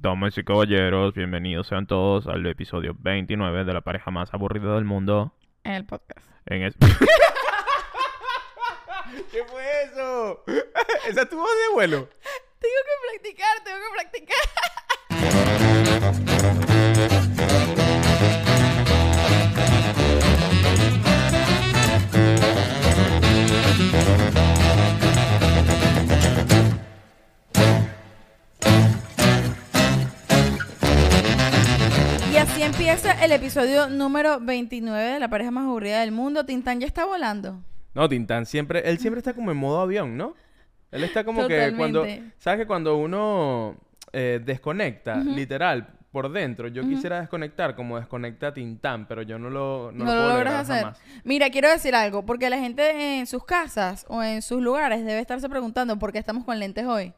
Damas y caballeros, bienvenidos sean todos al episodio 29 de la pareja más aburrida del mundo. En el podcast. En es- ¿Qué fue eso? Esa es tu voz de vuelo. Tengo que practicar, tengo que practicar. Y así empieza el episodio número 29 de la pareja más aburrida del mundo. Tintán ya está volando. No, Tintán siempre, él siempre está como en modo avión, ¿no? Él está como que cuando. ¿sabes que cuando uno eh, desconecta, literal, por dentro, yo quisiera desconectar como desconecta Tintán, pero yo no lo, no No, lo lo logras hacer. jamás. Mira, quiero decir algo, porque la gente en sus casas o en sus lugares debe estarse preguntando por qué estamos con lentes hoy.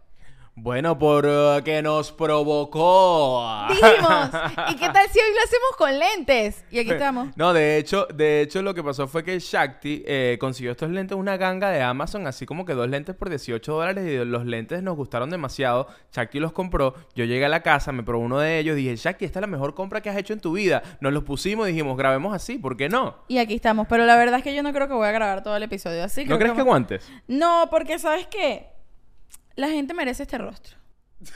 Bueno, por eh, que nos provocó. Dijimos, ¿y qué tal si hoy lo hacemos con lentes? Y aquí estamos. No, de hecho, de hecho lo que pasó fue que Shakti eh, consiguió estos lentes una ganga de Amazon, así como que dos lentes por 18 dólares y los lentes nos gustaron demasiado. Shakti los compró, yo llegué a la casa, me probé uno de ellos, dije, Shakti, esta es la mejor compra que has hecho en tu vida. Nos los pusimos y dijimos, grabemos así, ¿por qué no? Y aquí estamos, pero la verdad es que yo no creo que voy a grabar todo el episodio así. ¿No crees que vamos- aguantes? No, porque ¿sabes qué? La gente merece este rostro.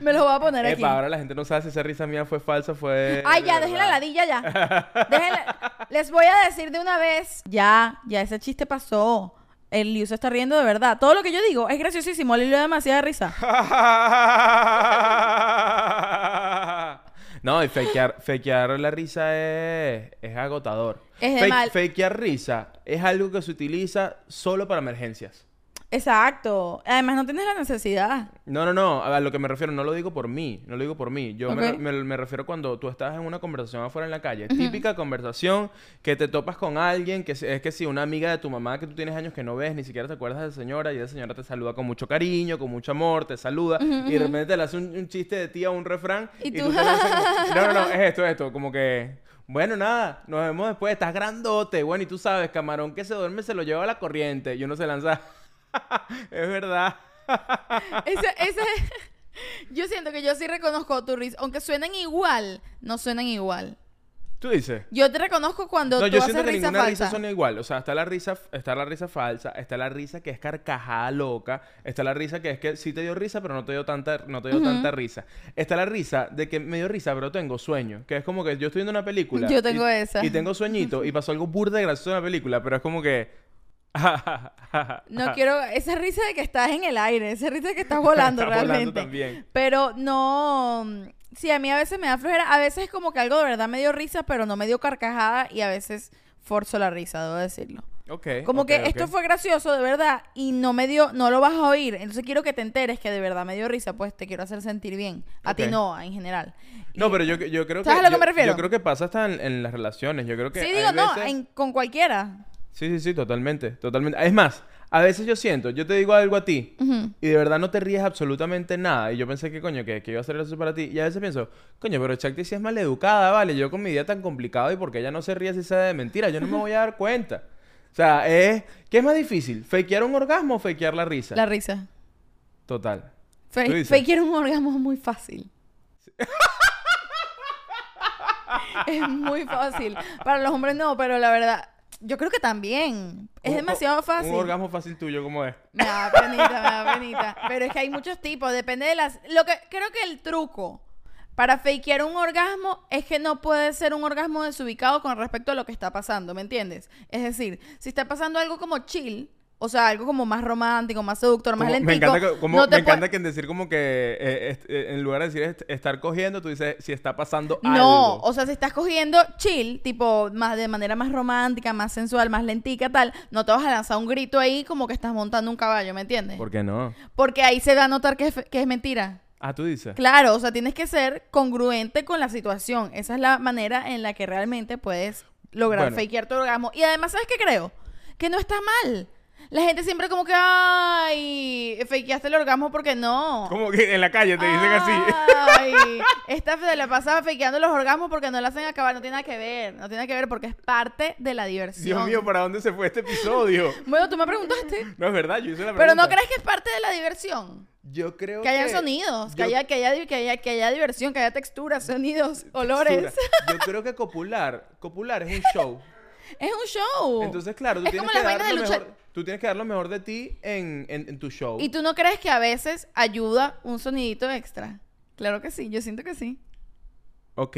Me lo voy a poner aquí. Ahora la gente no sabe si esa risa mía fue falsa, fue... Ay, ya, de dejen la ladilla ya. Déjenla- Les voy a decir de una vez. Ya, ya ese chiste pasó. El Liu se está riendo de verdad. Todo lo que yo digo es graciosísimo. Le dio demasiada risa. no, y fakear, fakear la risa es, es agotador. Es de Fake- mal. Fakear risa es algo que se utiliza solo para emergencias. Exacto. Además, no tienes la necesidad. No, no, no, a lo que me refiero, no lo digo por mí, no lo digo por mí. Yo me, me- me refiero cuando tú estás en una conversación afuera en la calle. Típica conversación que te topas con alguien, que es, es que si una amiga de tu mamá que tú tienes años que no ves, ni siquiera te acuerdas de señora, y esa señora te saluda con mucho cariño, con mucho amor, te saluda, y de repente le hace un, un chiste de tía o un refrán, Y y, tú- tú, te como, no, no, no, es esto, es esto, como que... Bueno, nada, nos vemos después, estás grandote, bueno, y tú sabes, camarón que se duerme se lo lleva a la corriente, y uno se lanza... es verdad. Ese, ese... Yo siento que yo sí reconozco tu risa. Aunque suenen igual, no suenan igual. Tú dices... Yo te reconozco cuando No, tú yo haces siento que risa ninguna falsa. risa suena igual. O sea, está la risa, está la risa falsa, está la risa que es carcajada loca, está la risa que es que sí te dio risa, pero no te dio tanta, no te dio tanta risa. Está la risa de que me dio risa, pero tengo sueño. Que es como que yo estoy viendo una película. Yo tengo y, esa. Y tengo sueñito y pasó algo burda de gracioso en la película, pero es como que. No quiero esa risa de que estás en el aire, esa risa de que estás volando realmente. también. Pero no, sí, a mí a veces me da flojera, a veces es como que algo de verdad me dio risa, pero no me dio carcajada y a veces forzo la risa, debo decirlo. Ok. Como que esto fue gracioso de verdad y no me dio, no lo vas a oír, entonces quiero que te enteres que de verdad me dio risa, pues te quiero hacer sentir bien. A ti no, en general. No, Y- pero yo, yo creo que. ¿Sabes a lo que yo- me refiero? Yo creo que pasa hasta en, en las relaciones. Yo creo que. Sí, digo, no, en- con cualquiera. Sí, sí, sí, totalmente, totalmente. Es más, a veces yo siento, yo te digo algo a ti y de verdad no te ríes absolutamente nada y yo pensé que coño, que, que iba a ser eso para ti y a veces pienso, coño, pero Chakti sí es maleducada, vale, yo con mi día tan complicado y porque ella no se ríe si sabe de mentira, yo no me voy a dar cuenta. O sea, es, ¿qué es más difícil? ¿Fakear un orgasmo o fakear la risa? La risa. Total. Fakear un orgasmo es muy fácil. es muy fácil. Para los hombres no, pero la verdad, yo creo que también. Es demasiado fácil. Un orgasmo fácil tuyo, ¿cómo es? Me da penita, me da penita. Pero es que hay muchos tipos, depende de las... Lo que creo que el truco para fakear un orgasmo es que no puede ser un orgasmo desubicado con respecto a lo que está pasando, ¿me entiendes? Es decir, si está pasando algo como chill, o sea, algo como más romántico, más seductor, más Como- lentico, me encanta, que, como- no te me puede- encanta que en decir como que eh, eh, en lugar de decir est- estar cogiendo, tú dices si está pasando No, algo. o sea, si estás cogiendo chill, tipo más de manera más romántica, más sensual, más lentica, tal, no te vas a lanzar un grito ahí como que estás montando un caballo, ¿me entiendes? ¿Por qué no? Porque ahí se va a notar que es, fe- que es mentira. Ah, tú dices. Claro, o sea, tienes que ser congruente con la situación. Esa es la manera en la que realmente puedes lograr Bueno. fakear tu orgasmo. Y además, ¿sabes qué creo? Que no está mal. La gente siempre como que, ay, fakeaste el orgasmo porque no. Como que en la calle te dicen así. Ay, esta se la pasa fakeando los orgasmos porque no la hacen acabar. No tiene nada que ver. No tiene nada que ver porque es parte de la diversión. Dios mío, ¿para dónde se fue este episodio? Bueno, tú me preguntaste. No es verdad, yo hice la pregunta. Pero ¿no crees que es parte de la diversión? Yo creo Que que... haya sonidos, que, haya, que, haya, que, haya, que haya diversión, que haya texturas, sonidos, olores. Yo creo que copular, copular es un show. Es un show. Entonces, claro, tú Es tienes, como que dar lo mejor, tú tienes que dar lo mejor de ti en, en- en tu show. ¿Y tú no crees que a veces ayuda un sonidito extra? Claro que sí, yo siento que sí. Ok,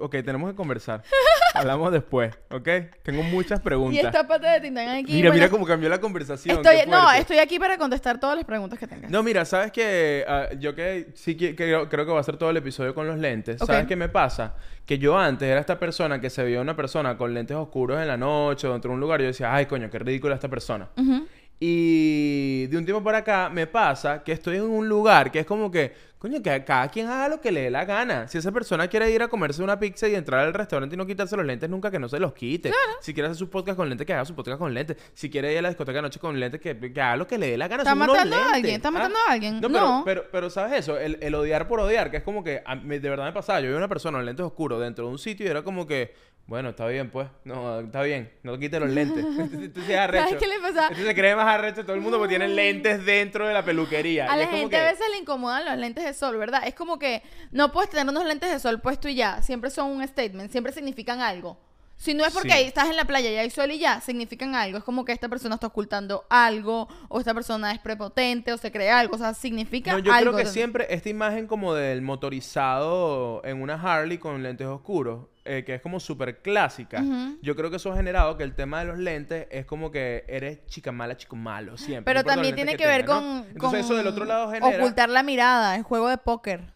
ok, tenemos que conversar. Hablamos después, ¿ok? Tengo muchas preguntas. Y esta pata de Tintán aquí. Mira, mira cómo cambió la conversación. Estoy, no, estoy aquí para contestar todas las preguntas que tengas. No, mira, sabes que ah, yo que sí que, creo, creo que va a ser todo el episodio con los lentes. ¿Sabes qué me pasa? Que yo antes era esta persona que se veía una persona con lentes oscuros en la noche o dentro de un lugar y yo decía, ay, coño, qué ridícula esta persona. Ujú. Y de un tiempo para acá me pasa que estoy en un lugar que es como que, coño, que cada quien haga lo que le dé la gana. Si esa persona quiere ir a comerse una pizza y entrar al restaurante y no quitarse los lentes nunca, que no se los quite. Si quiere hacer su podcast con lentes, que haga su podcast con lentes. Si quiere ir a la discoteca de noche con lentes, que, que haga lo que le dé la gana. ¿Está Son unos matando a alguien? ¿Está ¿Ah? matando a alguien? No, pero, No. pero, pero, ¿sabes eso? El, el odiar por odiar, que es como que a mí de verdad me pasaba. Yo vi una persona con lentes oscuros dentro de un sitio y era como que, bueno, está bien, pues. No, está bien. No te quites los lentes. Entonces es arrecho. ¿Sabes qué le pasa? Entonces se cree más arrecho todo el mundo porque tiene lentes dentro de la peluquería. A Y la es como gente que- a veces le incomodan los lentes de sol, ¿verdad? Es como que no puedes tener unos lentes de sol puesto y ya. Siempre son un statement, siempre significan algo. Si no es porque Sí. ahí estás en la playa y hay sol y ya, significan algo. Es como que esta persona está ocultando algo, o esta persona es prepotente, o se cree algo. O sea, significa No, yo algo. creo que siempre esta imagen como del motorizado en una Harley con lentes oscuros, eh, que es como súper clásica, yo creo que eso ha generado que el tema de los lentes es como que eres chica mala, chico malo, siempre. Pero no también tiene que ver tenga, con, ¿no? Entonces con eso del otro lado genera... ocultar la mirada, el juego de póker.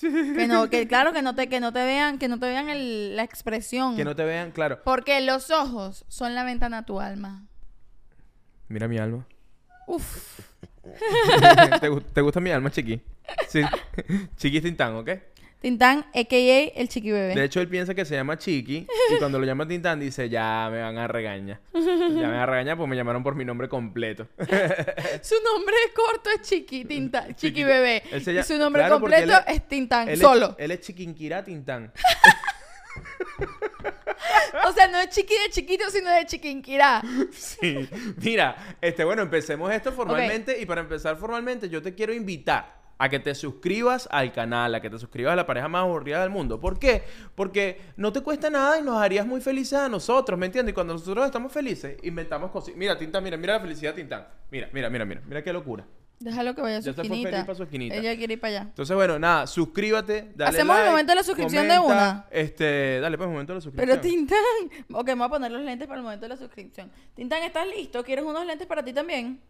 Que no, que claro que no te, que no te vean, que no te vean el- la expresión. Que no te vean, claro. Porque los ojos son la ventana a tu alma. Mira mi alma. Uf. ¿Te, te gusta mi alma, Chiqui? Sí. Chiqui Tintán, ¿ok? Tintán, a.k.a. el chiqui bebé. De hecho, él piensa que se llama Chiqui y cuando lo llama Tintán dice, ya me van a regañar. Ya me van a regañar porque me llamaron por mi nombre completo. Su nombre corto es Chiqui, Tintán, Chiqui, Chiqui. Bebé. Se Y llama- su nombre claro, completo él es Tintán, Él es- solo. él es Chiquinquirá Tintán. O sea, no es Chiqui de chiquito, sino de Chiquinquirá. Sí. Mira, este, bueno, empecemos esto formalmente y para empezar formalmente yo te quiero invitar a que te suscribas al canal, a que te suscribas a la pareja más aburrida del mundo. ¿Por qué? Porque no te cuesta nada y nos harías muy felices a nosotros, ¿me entiendes? Y cuando nosotros estamos felices, inventamos cosas. Mira, Tintán, mira, mira la felicidad Tintán. Mira, mira, mira, mira, mira qué locura. Déjalo que vaya a su esquinita. feliz pa' su esquinita. Ella quiere ir para allá. Entonces, bueno, nada, suscríbete, dale Hacemos el momento de la suscripción de una. Este, dale, pues, momento de la suscripción. Pero Tintán. Ok, me voy a poner los lentes para el momento de la suscripción. Tintán, ¿estás listo? ¿Quieres unos lentes para ti también?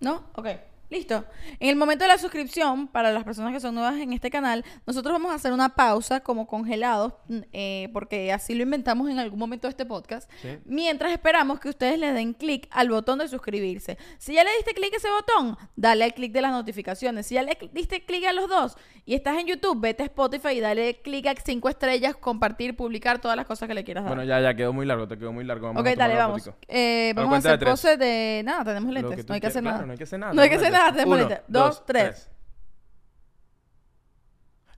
¿No? Ok. Listo. En el momento de la suscripción, para las personas que son nuevas en este canal, nosotros vamos a hacer una pausa como congelados, mm, eh, porque así lo inventamos en algún momento de este podcast, Sí. mientras esperamos que ustedes le den clic al botón de suscribirse. Si ya le diste clic a ese botón, dale al clic de las notificaciones. Si ya le diste clic a los dos y estás en YouTube, vete a Spotify y dale clic a cinco estrellas, compartir, publicar, todas las cosas que le quieras dar. Bueno, ya, ya quedó muy largo, te quedó muy largo. Vamos ok, a dale, vamos. Eh, vamos a de hacer tres. pose de... Nada, tenemos lentes. tú No hay que hacer quieras. nada. Claro, no hay que hacer nada. No hay que hacer Uno. Dos, tres.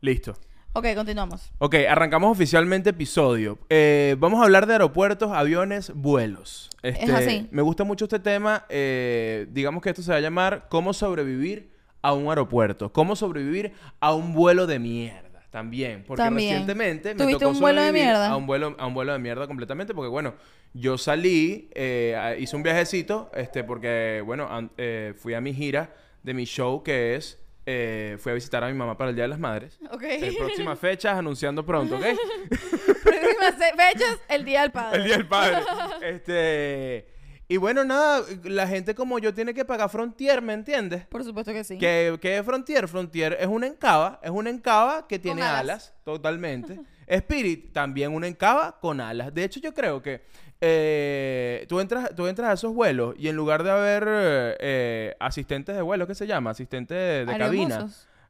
Listo. Ok, continuamos. Ok, arrancamos oficialmente episodio. Eh, vamos a hablar de aeropuertos, aviones, vuelos. Este, así. Me gusta mucho este tema. eh, digamos que esto se va a llamar ¿Cómo sobrevivir a un aeropuerto? ¿Cómo sobrevivir a un vuelo de mierda? También. Porque También. recientemente me ¿Tuviste tocó un vuelo de mierda? A un vuelo, a un vuelo de mierda completamente. Porque, bueno, yo salí, eh, hice un viajecito, este, porque, bueno, an- eh, fui a mi gira de mi show que es... eh, fui a visitar a mi mamá para el Día de las Madres. Ok. Próximas fechas, anunciando pronto, ¿ok? Próximas fe- fechas, el Día del Padre. El Día del Padre. este. Y bueno, nada, la gente como yo tiene que pagar Frontier, ¿me entiendes? Por supuesto que sí. ¿Qué, qué es Frontier? Frontier es una encaba, es una encaba que tiene alas. alas. totalmente. Spirit, también una encaba con alas. De hecho, yo creo que eh, tú, entras, tú entras a esos vuelos y en lugar de haber eh, asistentes de vuelo, ¿qué se llama? Asistentes de, de cabina.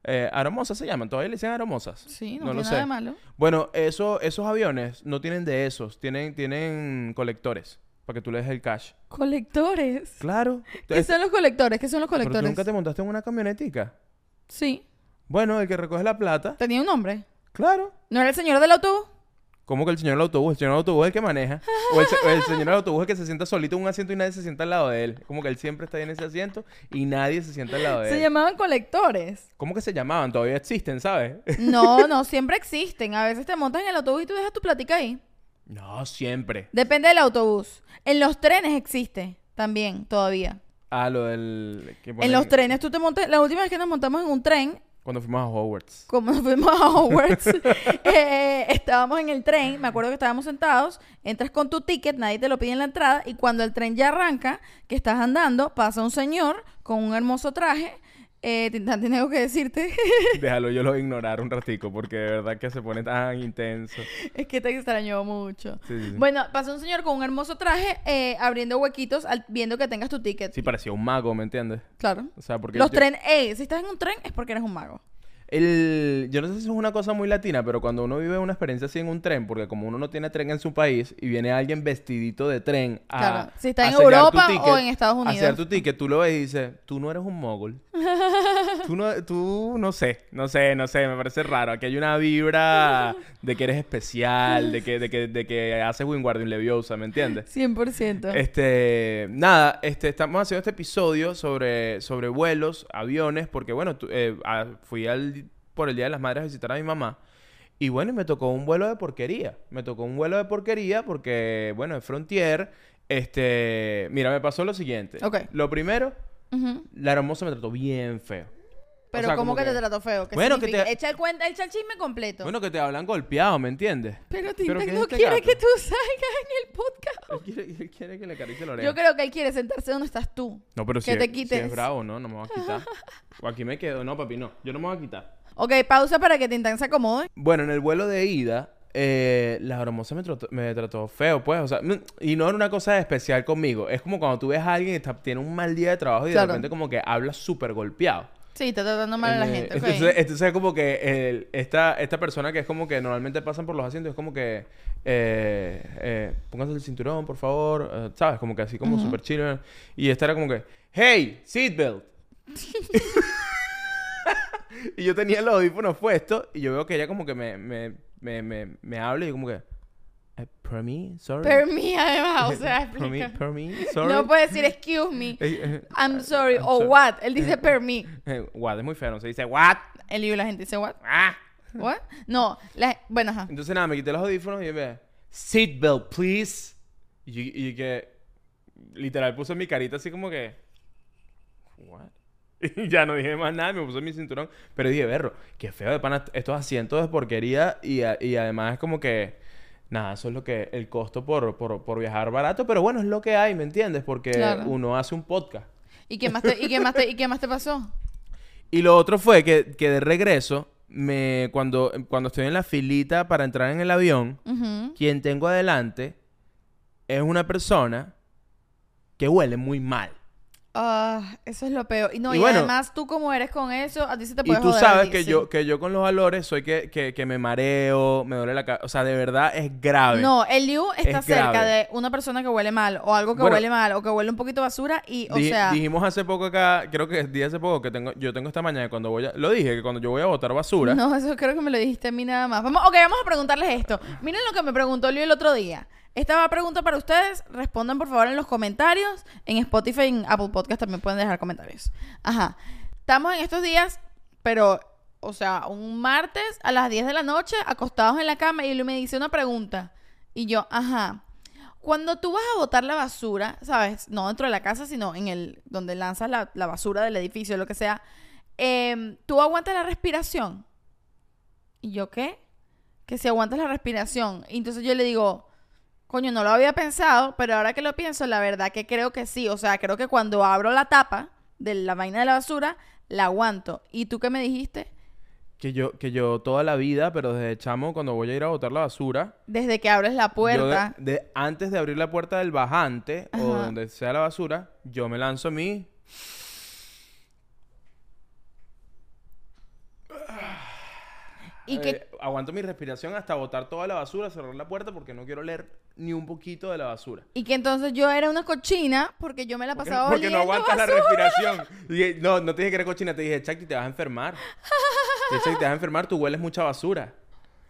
Eh, aromosas se llaman, todavía le dicen aromosas. Sí, no, no lo tiene sé. nada de malo. Bueno, eso, esos aviones no tienen de esos, tienen, tienen colectores para que tú le des el cash. Colectores. Claro. ¿Qué son los colectores? ¿Qué son los Pero tú colectores? nunca te montaste en una camionetica. Sí. Bueno, el que recoge la plata. Tenía un nombre. Claro. ¿No era el señor del autobús? ¿Cómo que el señor del autobús? El señor del autobús es el que maneja. O el, se- o el señor del autobús es el que se sienta solito en un asiento y nadie se sienta al lado de él. Como que él siempre está ahí en ese asiento y nadie se sienta al lado de Se él. llamaban colectores. ¿Cómo que se llamaban? Todavía existen, ¿sabes? No, no, siempre existen. A veces te montas en el autobús y tú dejas tu platica ahí. no, siempre. Depende del autobús. En los trenes existe también, todavía. Ah, lo del... que En los trenes tú te montas... La última vez que nos montamos en un tren, Cuando fuimos a Hogwarts. como nos fuimos a Hogwarts, eh, estábamos en el tren, me acuerdo que estábamos sentados, entras con tu ticket, nadie te lo pide en la entrada, y cuando el tren ya arranca, que estás andando, pasa un señor con un hermoso traje, eh, algo que decirte, Déjalo, yo lo ignorar un ratico porque de verdad que se pone tan intenso. es que te extrañó mucho. Sí, sí, sí. Bueno, pasa un señor con un hermoso traje, eh, abriendo huequitos, al- viendo que tengas tu ticket. Sí, parecía un mago, ¿me entiendes? Claro. O sea, porque Los yo- trenes, eh, si estás en un tren es porque eres un mago. El, yo no sé si es una cosa muy latina, pero cuando uno vive una experiencia así en un tren, porque como uno no tiene tren en su país y viene alguien vestidito de tren a, Claro. Si está a en Europa ticket, o en Estados a Unidos. sellar tu ticket, tú lo ves y dices, tú no eres un mogul. tú, no, tú no sé, no sé, no sé, me parece raro. Aquí hay una vibra de que eres especial, de que, de que, de que haces Wingardium Leviosa, ¿me entiendes? 100%. Este, nada, este, estamos haciendo este episodio sobre, sobre vuelos, aviones, porque bueno, tu- eh, fui al, por el Día de las Madres a visitar a mi mamá. Y bueno, y me tocó un vuelo de porquería. Me tocó un vuelo de porquería porque, bueno, es Frontier. Este, mira, me pasó lo siguiente. Ok. Lo primero, la hermosa me trató bien feo. Pero sea, ¿cómo que, que- te trató feo? ¿Qué Bueno, que te- Echa el cuenta, echa el chisme completo. Bueno, que te hablan golpeado, ¿me entiendes? pero ¿pero Tintán qué es no este quiere gato? que tú salgas en el podcast. Él quiere, él quiere que le acaricie la oreja. Yo creo que él quiere sentarse donde estás tú. No, pero que si, te es- si quites. es bravo, no, no me voy a quitar. O aquí me quedo. No, papi, no. Yo no me voy a quitar. Ok, pausa para que Tintán se acomode. Bueno, en el vuelo de ida, eh, la hermosa me trató, me trató feo, pues. O sea, y no era una cosa especial conmigo. Es como cuando tú ves a alguien que está- tiene un mal día de trabajo y Claro. de repente como que habla súper golpeado. Sí, está tratando mal a la Eh, gente. ok. Entonces, entonces es como que el- esta, esta persona que es como que normalmente pasan por los asientos es como que eh, eh, pónganse el cinturón, por favor, eh, ¿sabes? Como que así como súper chill. Y esta era como que, hey, seatbelt. y yo tenía los audífonos puestos y yo veo que ella como que me, me, me, me, me habla y yo como que, eh, per me, sorry. Per me, además, o sea, per me, per me, sorry. No puede decir excuse me. Eh, eh, I'm sorry. I'm o sorry. what. Él dice per me. what, es muy feo, no se dice what. Él y la gente dice what. Ah. What? No, la- bueno, ajá. Entonces nada, me quité los audífonos y me seatbelt, please. Y, y que literal puse mi carita así como que what? Y ya no dije más nada, me puse mi cinturón, pero dije, "Berro, qué feo de pana estos asientos de porquería y, a- y además es como que nada, eso es lo que el costo por, por, por viajar barato, pero bueno, es lo que hay, ¿me entiendes? Porque Claro. uno hace un podcast. ¿Y qué más te, y qué más te, y qué más te pasó? Y lo otro fue que, que de regreso, me, cuando, cuando estoy en la filita para entrar en el avión, quien tengo adelante es una persona que huele muy mal. Ah, eso es lo peor. Y no, Y y, bueno- además tú como eres con eso, a ti se te Y puede tú joder sabes que yo, que yo con los valores soy que, que, que me mareo, me duele la cabeza. O sea, de verdad es grave. No, el Liu está Es cerca grave. de una persona que huele mal o algo que Bueno, huele mal o que huele un poquito basura y, o Dij- sea, dijimos hace poco acá, creo que dije hace poco que tengo, yo tengo esta mañana cuando voy a, lo dije, que cuando yo voy a botar basura, no, eso creo que me lo dijiste a mí nada más. Vamos, ok, vamos a preguntarles esto. Miren lo que me preguntó Liu el otro día. Esta va a pregunta para ustedes. Respondan por favor en los comentarios. En Spotify y en Apple Podcast también pueden dejar comentarios. Ajá. Estamos en estos días, pero, o sea, un martes a las 10 de la noche, acostados en la cama, y Liu me dice una pregunta. Y yo, ajá. Cuando tú vas a botar la basura, ¿sabes? No dentro de la casa, sino en el donde lanzas la, la basura del edificio, lo que sea. em, ¿Tú aguantas la respiración? ¿Y yo qué? Que si aguantas la respiración. Y entonces yo le digo, coño, no lo había pensado, pero ahora que lo pienso, la verdad que creo que sí. O sea, creo que cuando abro la tapa de la vaina de la basura, la aguanto. ¿Y tú qué me dijiste? que yo, que yo toda la vida, pero desde chamo, cuando voy a ir a botar la basura, Desde que abres la puerta. de- de- antes de abrir la puerta del bajante o donde sea la basura, yo me lanzo a mí. Y que Eh, aguanto mi respiración hasta botar toda la basura, cerrar la puerta porque no quiero leer ni un poquito de la basura. Y que entonces yo era una cochina porque yo me la Porque, pasaba porque no oliendo aguantas la respiración. Dije, no, no te dije que era cochina, te dije, Chakti, te vas a enfermar. Chakti, te vas a enfermar, tú hueles mucha basura.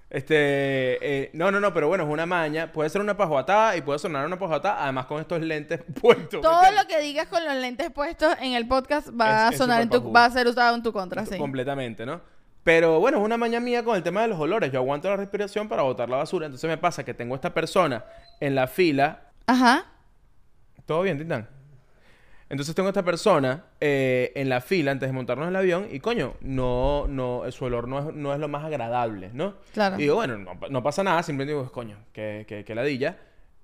Este, eh, no, no, no, pero bueno, es una maña. Puede ser una pajuatada y puede sonar una pajuatada, además con estos lentes puestos. ¿me Todo lo que digas con los lentes puestos en el podcast va Es- a sonar en tu, va a ser usado en tu contra, sí. Completamente, ¿no? Pero bueno, es una maña mía con el tema de los olores. Yo aguanto la respiración para botar la basura. Entonces me pasa que tengo esta persona en la fila. Ajá. ¿Todo bien, Titán? Entonces tengo esta persona eh, en la fila antes de montarnos en el avión y coño, no, no, su olor no es, no es lo más agradable, ¿no? Claro. Y digo, bueno, no, pa- no pasa nada, simplemente digo, coño, que, que, que ladilla.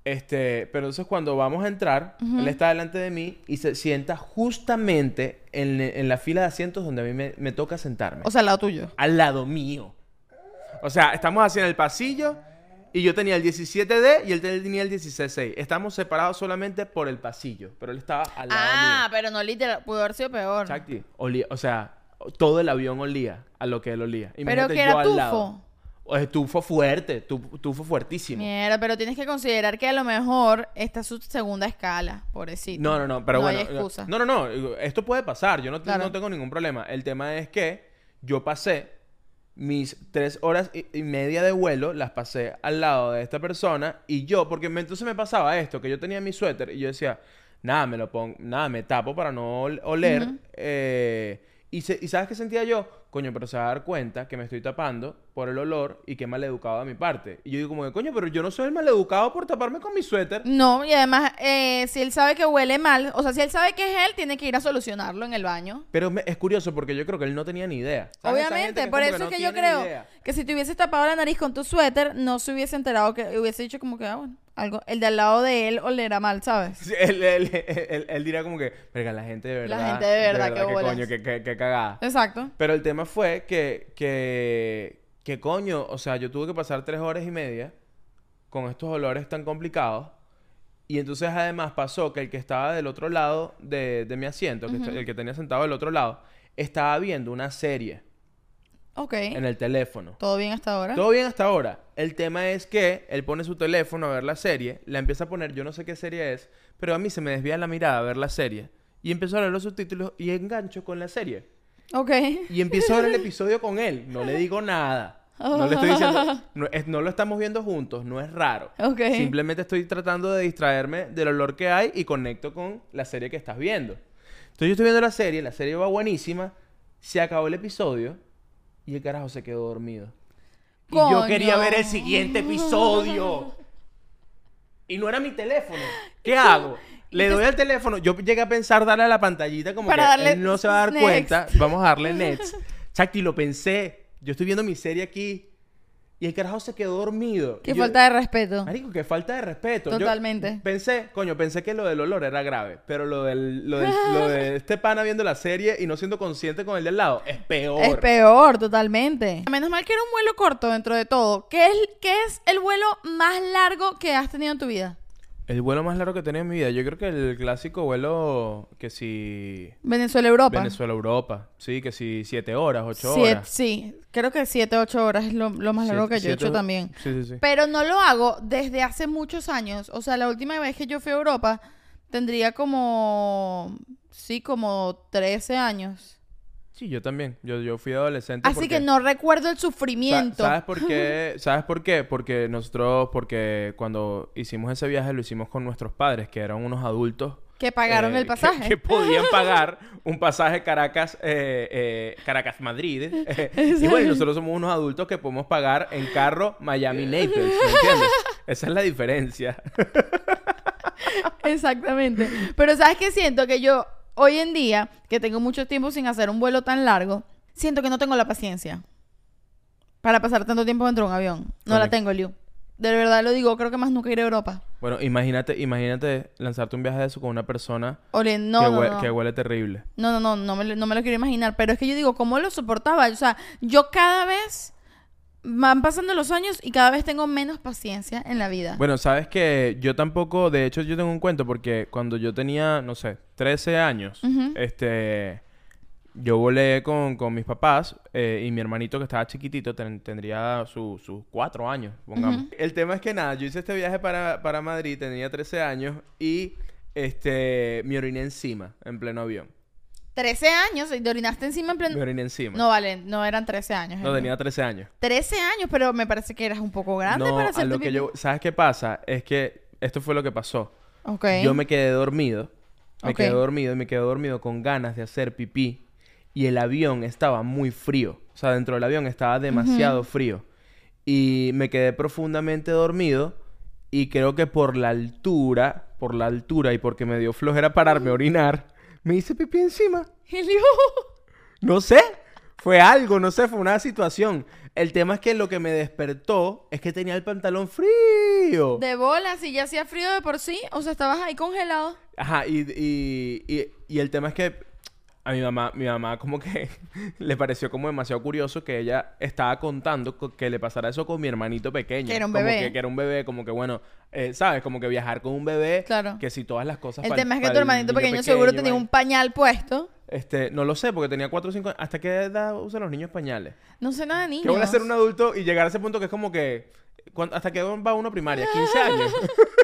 Este, pero entonces cuando vamos a entrar, él está delante de mí y se sienta justamente en, en la fila de asientos donde a mí me, me toca sentarme. O sea, al lado tuyo. al lado mío. O sea, estamos así en el pasillo y yo tenía el 17D y él tenía el 16C. Estamos separados solamente por el pasillo, pero él estaba al lado Ah, mío. pero no literal. Pudo haber sido peor. Olía, o sea, todo el avión olía a lo que él olía. Pero Imagínate que yo era al tufo. lado. Es tufo fuerte, tu- tufo fuertísimo. Mierda, pero tienes que considerar que a lo mejor esta es su segunda escala, pobrecito. No, no, no, pero no bueno. hay excusa. No, no, no, esto puede pasar, yo no, Claro. no tengo ningún problema. El tema es que yo pasé mis tres horas y, media de vuelo, las pasé al lado de esta persona y yo, porque me- entonces me pasaba esto, que yo tenía mi suéter y yo decía, nada, me lo pongo, nada, me tapo para no ol- oler. eh, y, se- y ¿sabes qué sentía yo? Coño, pero se va a dar cuenta que me estoy tapando por el olor y que maleducado de mi parte. Y yo digo como que, coño, pero yo no soy el maleducado por taparme con mi suéter. No, y además, eh, si él sabe que huele mal, o sea, si él sabe que es él, tiene que ir a solucionarlo en el baño. Pero me- es curioso porque yo creo que él no tenía ni idea. ¿Sabes? Esa gente Obviamente, que por como eso no es que yo tiene ni creo idea. que si te hubieses tapado la nariz con tu suéter, no se hubiese enterado que hubiese dicho como que, ah, bueno, algo, el de al lado de él olerá mal, ¿sabes? Sí, él, él- él- dirá como que, verga, la gente de La verdad. gente de verdad, qué que bolas". coño, que, que- que cagada. Exacto. Pero el tema fue que, que, que coño, o sea, yo tuve que pasar tres horas y media con estos olores tan complicados. Y entonces además pasó que el que estaba del otro lado de, de mi asiento, que el que tenía sentado del otro lado, estaba viendo una serie Ok. en el teléfono. ¿Todo bien hasta ahora? Todo bien hasta ahora. El tema es que él pone su teléfono a ver la serie, la empieza a poner, yo no sé qué serie es, pero a mí se me desvía la mirada a ver la serie. Y empiezo a leer los subtítulos y engancho con la serie. Ok. Y empiezo a ver el episodio con él. No le digo nada. No le estoy diciendo. No, es- no lo estamos viendo juntos, no es raro. Ok. Simplemente estoy tratando de distraerme del olor que hay y conecto con la serie que estás viendo. Entonces yo estoy viendo la serie, la serie va buenísima. Se acabó el episodio y el carajo se quedó dormido. Y yo quería ver el siguiente episodio. Y no era mi teléfono. ¿Qué hago? Le doy al teléfono. Yo llegué a pensar darle a la pantallita como Para que darle él no se va a dar next. cuenta. Vamos a darle next. Chacti, lo pensé. Yo estoy viendo mi serie aquí. Y el carajo se quedó dormido. Qué yo- falta de respeto. Marico, qué falta de respeto. Yo Totalmente. pensé, coño, pensé que lo del olor era grave. Pero lo, del, lo, del- lo de este pana viendo la serie y no siendo consciente con el de al lado es peor. Es peor, totalmente. Menos mal que era un vuelo corto dentro de todo. ¿Qué es, qué es el vuelo más largo que has tenido en tu vida? El vuelo más largo que he tenido en mi vida, yo creo que el clásico vuelo que si Venezuela-Europa. Venezuela-Europa, sí, que si siete horas, ocho Siete- horas. sí, creo que 7, 8 horas es lo, lo más largo Siete- que yo he siete hecho ho- también. Sí, sí, sí. Pero no lo hago desde hace muchos años. O sea, la última vez que yo fui a Europa tendría como, sí, como 13 años. Sí, yo también. Yo, yo fui adolescente. Así porque- que no recuerdo el Sa- sufrimiento. ¿Sabes por qué? ¿Sabes por qué? Porque nosotros, porque cuando hicimos ese viaje lo hicimos con nuestros padres, que eran unos adultos. Que pagaron eh, el pasaje. Que, podían pagar un pasaje Caracas, eh, eh, Caracas-Madrid. eh, y bueno, nosotros somos unos adultos que podemos pagar en carro Miami-Naples, ¿me entiendes? Esa es la diferencia. Exactamente. Pero ¿sabes qué siento? Que yo hoy en día, que tengo mucho tiempo sin hacer un vuelo tan largo, siento que no tengo la paciencia para pasar tanto tiempo dentro de un avión. No la tengo, Liu. De verdad lo digo, creo que más nunca iré a Europa. Bueno, imagínate, imagínate lanzarte un viaje de eso con una persona Ole, no, que, no, hue- no. que huele terrible. No, no, no, no me, no me lo quiero imaginar. Pero es que yo digo, ¿cómo lo soportaba? O sea, yo cada vez van pasando los años y cada vez tengo menos paciencia en la vida. Bueno, sabes que yo tampoco, de hecho yo tengo un cuento porque cuando yo tenía, no sé, 13 años, este, yo volé con, con mis papás eh, y mi hermanito que estaba chiquitito ten- tendría su- sus cuatro años, pongamos. El tema es que nada, yo hice este viaje para, para Madrid, tenía 13 años y este, me oriné encima en pleno avión. 13 años y te orinaste encima en pleno... Me oriné encima. No, vale, no eran 13 años. No, Henry. tenía 13 años. 13 años, pero me parece que eras un poco grande no, para hacer lo que yo... ¿Sabes qué pasa? Es que esto fue lo que pasó. Ok. Yo me quedé dormido. Me quedé dormido y me quedé dormido con ganas de hacer pipí. Y el avión estaba muy frío. O sea, dentro del avión estaba demasiado frío. Y me quedé profundamente dormido. Y creo que por la altura, por la altura y porque me dio flojera pararme a orinar, me hice pipí encima. Helio. No sé. Fue algo, no sé, fue una situación. El tema es que lo que me despertó es que tenía el pantalón frío. De bolas, y ya hacía frío de por sí, o sea, estabas ahí congelado. Ajá, y, y, y, y el tema es que a mi mamá, mi mamá como que le pareció como demasiado curioso que ella estaba contando co- que le pasara eso con mi hermanito pequeño. Que era un Como bebé. que, que era un bebé, como que bueno, eh, ¿sabes? Como que viajar con un bebé. Claro. Que si todas las cosas... El tema es que tu hermanito pequeño, seguro tenía un pañal puesto. Este, no lo sé, porque tenía 4 o 5 años. ¿Hasta qué edad usan los niños pañales? No sé nada de niños. Que van a ser un adulto y llegar a ese punto que es como que... ¿cuán- ¿Hasta qué va uno a primaria? ¿15 años?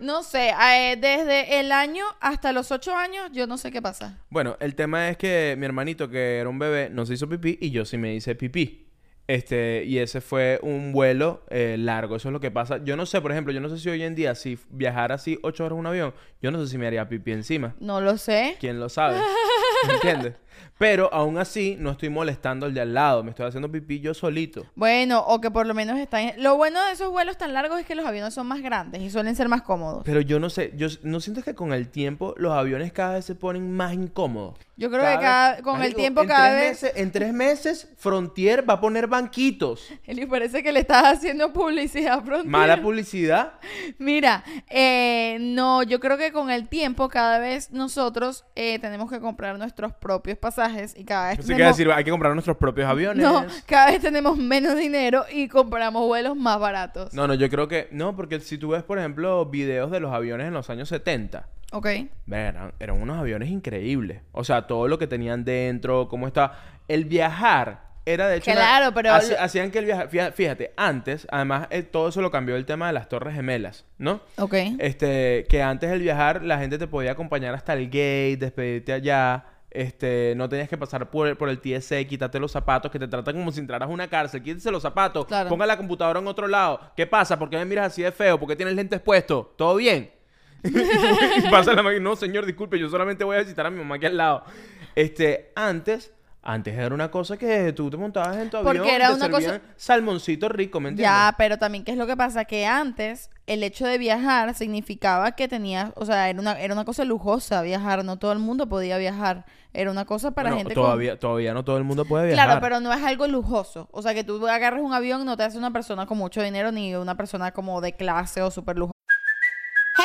No sé, eh, desde el año hasta los 8 años, yo no sé qué pasa. Bueno, el tema es que mi hermanito, que era un bebé, no se hizo pipí y yo sí me hice pipí. Este, y ese fue un vuelo eh, largo. Eso es lo que pasa. Yo no sé, por ejemplo, yo no sé si hoy en día, si viajara así ocho horas en un avión, yo no sé si me haría pipí encima. No lo sé. ¿Quién lo sabe? ¿Me entiendes? Pero aún así, no estoy molestando al de al lado. Me estoy haciendo pipí yo solito. Bueno, o que por lo menos están... Lo bueno de esos vuelos tan largos es que los aviones son más grandes y suelen ser más cómodos. Pero yo no sé, yo no sientes que con el tiempo los aviones cada vez se ponen más incómodos. Yo creo que cada- con el tiempo cada vez... meses- en tres meses, Frontier va a poner banquitos. Eli, parece que le estás haciendo publicidad pronto. Mala publicidad. Mira, eh, no, yo creo que con el tiempo cada vez nosotros eh, tenemos que comprar nuestros propios pasajes y cada vez que tenemos... decir, hay que comprar nuestros propios aviones. No, cada vez tenemos menos dinero y compramos vuelos más baratos. No, no, yo creo que... No, porque si tú ves, por ejemplo, videos de los aviones en los años 70... Ok. Eran, eran unos aviones increíbles. O sea, todo lo que tenían dentro, cómo estaba... El viajar era de hecho... una- Claro, pero Hacían que el viajar... Fíjate, antes, además, eh, todo eso lo cambió el tema de las torres gemelas, ¿no? Ok. Este, que antes del viajar la gente te podía acompañar hasta el gate, despedirte allá. Este, no tenías que pasar por el, por el TSA, quitarte los zapatos, que te tratan como si entraras a una cárcel. Quítese los zapatos, Claro. ponga la computadora en otro lado. ¿Qué pasa? ¿Por qué me miras así de feo? ¿Por qué tienes lentes puestos? ¿Todo bien? y pasa la máquina, no señor, disculpe, yo solamente voy a visitar a mi mamá aquí al lado. Este, antes, antes era una cosa que tú te montabas en tu Porque avión y era te una cosa- salmoncito rico, ¿me entiendes? Ya, pero también, ¿qué es lo que pasa? Que antes el hecho de viajar significaba que tenías, o sea, era una, era una cosa lujosa viajar, no todo el mundo podía viajar. Era una cosa para Bueno, gente con- todavía, todavía no todo el mundo puede viajar. Claro, pero no es algo lujoso. O sea, que tú agarres un avión no te hace una persona con mucho dinero ni una persona como de clase o súper lujosa.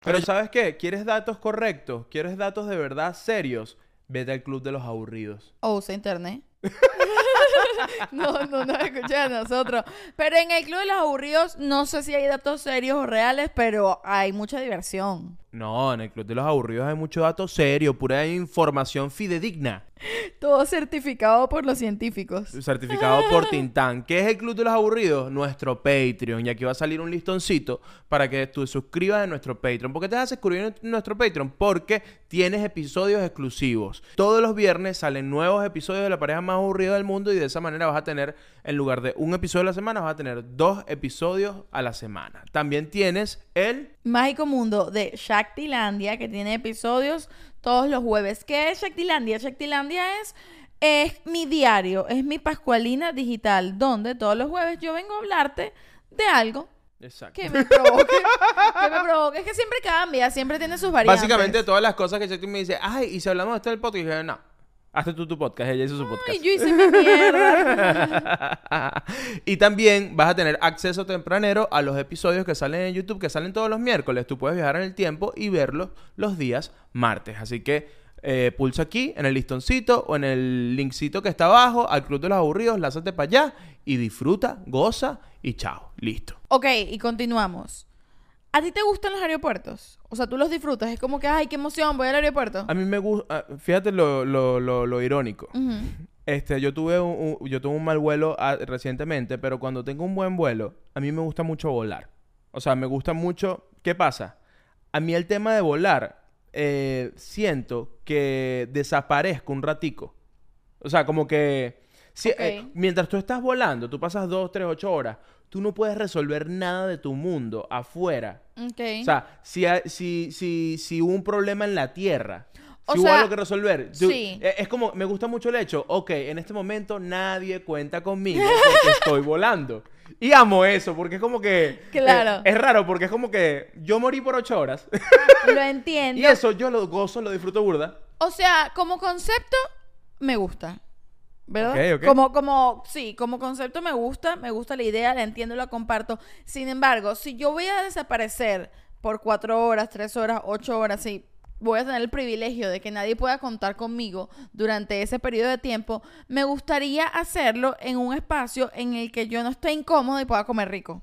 Pero ¿sabes qué? ¿Quieres datos correctos? ¿Quieres datos de verdad serios? Vete al club de los aburridos. O usa internet. no, no nos escucha a nosotros. Pero en el Club de los Aburridos no sé si hay datos serios o reales, pero hay mucha diversión. No, en el club de los aburridos hay mucho dato serio, pura información fidedigna. Todo certificado por los científicos. Certificado por Tintán. ¿Qué es el Club de los Aburridos? Nuestro Patreon. Y aquí va a salir un listoncito para que tú suscribas a nuestro Patreon. ¿Por qué te vas a suscribir a nuestro Patreon? Porque tienes episodios exclusivos. Todos los viernes salen nuevos episodios de La Pareja Más Aburrida del Mundo y de esa manera vas a tener, en lugar de un episodio a la semana, vas a tener dos episodios a la semana. También tienes el... Mágico Mundo de Shaktilandia, que tiene episodios todos los jueves. ¿Qué es Shaktilandia? Shaktilandia es, es mi diario, es mi pascualina digital, donde todos los jueves yo vengo a hablarte de algo Exacto. que me provoque. que me provoque. Es que siempre cambia, siempre tiene sus variantes. Básicamente todas las cosas que Shakti me dice, ay, y si hablamos de esto del podcast, y dije, no, hazte tú tu podcast, ella hizo su podcast. Ay, yo hice mi mierda. y también vas a tener acceso tempranero a los episodios que salen en YouTube, que salen todos los miércoles. Tú puedes viajar en el tiempo y verlos los días martes. Así que eh, pulsa aquí en el listoncito o en el linkcito que está abajo al Club de los Aburridos, lázate para allá y disfruta, goza y chao, listo. Ok, y continuamos. ¿A ti te gustan los aeropuertos? O sea, tú los disfrutas. Es como que, ay, qué emoción, voy al aeropuerto. A mí me gusta, fíjate lo, lo, lo, lo irónico. Este, yo tuve un, un- yo tuve un mal vuelo ah, recientemente, pero cuando tengo un buen vuelo, a mí me gusta mucho volar. O sea, me gusta mucho. ¿Qué pasa? A mí el tema de volar, eh, siento que desaparezco un ratico. O sea, como que si- eh, mientras tú estás volando, tú pasas dos, tres, ocho horas, tú no puedes resolver nada de tu mundo afuera. Ok. O sea, si, si, si, si hubo un problema en la Tierra, O si hubo algo que resolver, sí. eh, es como, me gusta mucho el hecho, ok, en este momento nadie cuenta conmigo porque estoy volando. Y amo eso, porque es como que... eh, Claro. es raro, porque es como que yo morí por ocho horas. lo entiendo. y eso yo lo gozo, lo disfruto burda. O sea, como concepto, me gusta. ¿Verdad? Como, como, sí, como concepto me gusta, me gusta la idea, la entiendo, la comparto. Sin embargo, si yo voy a desaparecer por cuatro horas, tres horas, ocho horas, sí, voy a tener el privilegio de que nadie pueda contar conmigo durante ese periodo de tiempo, me gustaría hacerlo en un espacio en el que yo no esté incómodo y pueda comer rico.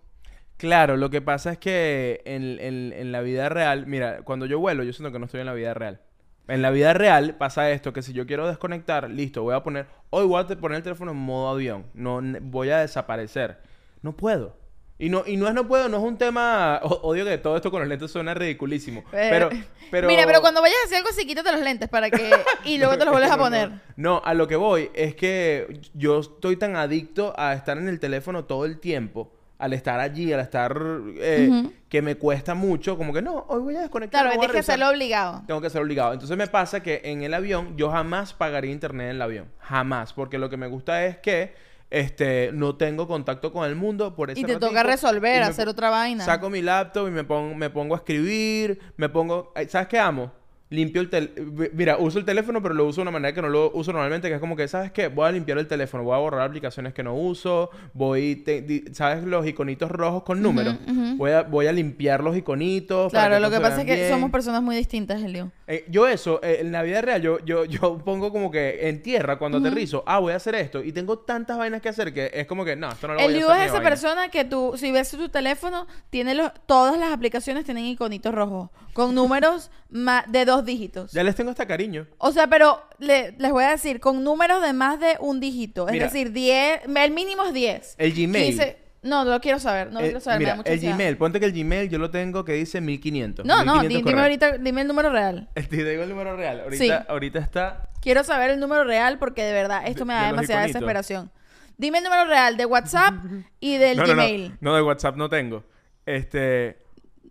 Claro, lo que pasa es que en, en- en la vida real, mira, cuando yo vuelo, yo siento que no estoy en la vida real. En la vida real pasa esto, que si yo quiero desconectar, listo, voy a poner, hoy voy a poner el teléfono en modo avión, no voy a desaparecer. No puedo. Y no, y no es no puedo, no es un tema, o- odio que todo esto con los lentes suena ridiculísimo. Pero, pero... Mira, pero cuando vayas a hacer algo así, quítate los lentes para que... Y luego te los vuelves a no. poner. No, a lo que voy es que yo estoy tan adicto a estar en el teléfono todo el tiempo, al estar allí, al estar eh, que me cuesta mucho, como que no, hoy voy a desconectar. Claro, tienes que revisar". hacerlo obligado. Tengo que ser obligado. Entonces me pasa que en el avión yo jamás pagaría internet en el avión, jamás, porque lo que me gusta es que este no tengo contacto con el mundo por Y te toca ratico, resolver, hacer otra vaina. Saco mi laptop y me pongo, me pongo a escribir, me pongo... ay, ¿Sabes qué amo? Limpio el teléfono. Mira, uso el teléfono, pero lo uso de una manera que no lo uso normalmente, que es como que, ¿sabes qué? Voy a limpiar el teléfono, voy a borrar aplicaciones que no uso, voy... te- ¿Sabes los iconitos rojos con números? voy, a, voy a limpiar los iconitos. para Claro, lo que pasa es que bien. somos personas muy distintas, Elio. Eh, yo eso, eh, en la vida real, yo, yo, yo pongo como que en tierra cuando aterrizo, ah, voy a hacer esto. Y tengo tantas vainas que hacer que es como que, no, esto no lo voy a hacer. es ni esa vaina". persona que tú, si ves tu teléfono, tiene los, todas las aplicaciones tienen iconitos rojos, con números de dos dígitos. Ya les tengo hasta cariño. O sea, pero le- les voy a decir, con números de más de un dígito. Es Mira. decir, 10, el mínimo es 10. El Gmail. 15 no, no lo quiero saber, no lo Eh, quiero saber, me da mucha el ansiedad. Gmail, ponte que el Gmail yo lo tengo que dice 1500. No, no, di- 1500 dime ahorita, dime el número real. Te digo el número real. Ahorita, Sí. ahorita está. Quiero saber el número real porque de verdad esto me da de demasiada iconitos. desesperación. Dime el número real de WhatsApp y del no, no, no, Gmail. no, de WhatsApp no tengo. Este.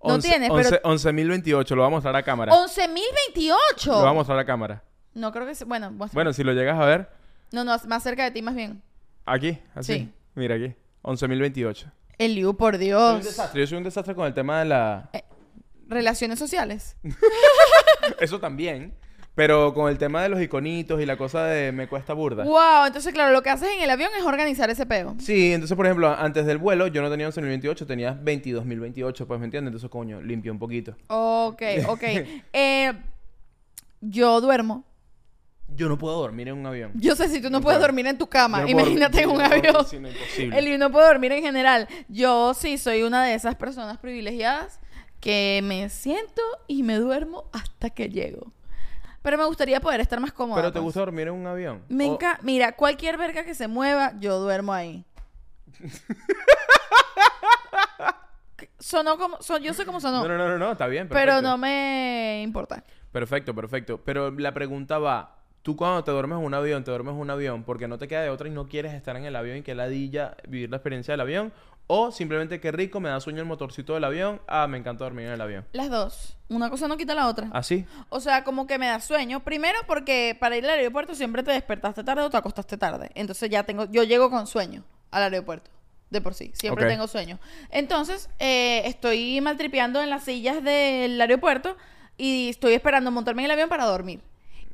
No tienes, pero- 11.028, lo voy a mostrar a cámara. 11.028. Lo voy a mostrar a cámara. No creo que sea. Bueno. Bueno, si lo llegas a ver, No, no, más cerca de ti más bien. aquí, así. Sí. Mira aquí. 11.028. El Liu, por Soy un Dios. desastre. Yo soy un desastre con el tema de la. Relaciones sociales. Eso también. Pero con el tema de los iconitos y la cosa de me cuesta burda. Wow, entonces claro, lo que haces en el avión es organizar ese peo. Sí, entonces, por ejemplo, antes del vuelo yo no tenía 11.028, tenía 22.028, pues, ¿me entiendes? Entonces, coño, limpio un poquito. Ok, ok. Eh, yo duermo. Yo no puedo dormir en un avión. Yo sé si tú no, No puedes puedo. dormir en tu cama. No puedo- Imagínate en un no puedo- avión. sí, no, imposible. El no puede dormir en general. Yo sí soy una de esas personas privilegiadas que me siento y me duermo hasta que llego. Pero me gustaría poder estar más cómoda. ¿Pero te pues. gusta dormir en un avión? Me O-. Mira, cualquier verga que se mueva, yo duermo ahí. sonó como. son- yo sé cómo sonó. No, no, no, no, no, está bien. pero perfecto. no me importa. Perfecto, perfecto. Pero la pregunta va, tú cuando te duermes en un avión, te duermes en un avión porque no te queda de otra y no quieres estar en el avión y que ladilla vivir la experiencia del avión, o simplemente que rico, me da sueño el motorcito del avión, ah, me encanta dormir en el avión. Las dos. Una cosa no quita la otra. ¿Así? O sea, como que me da sueño. Primero porque para ir al aeropuerto siempre te despertaste tarde o te acostaste tarde. Entonces ya tengo, yo llego con sueño al aeropuerto. De por sí. Siempre Ok. tengo sueño. Entonces, eh, estoy maltripeando en las sillas del aeropuerto y estoy esperando montarme en el avión para dormir.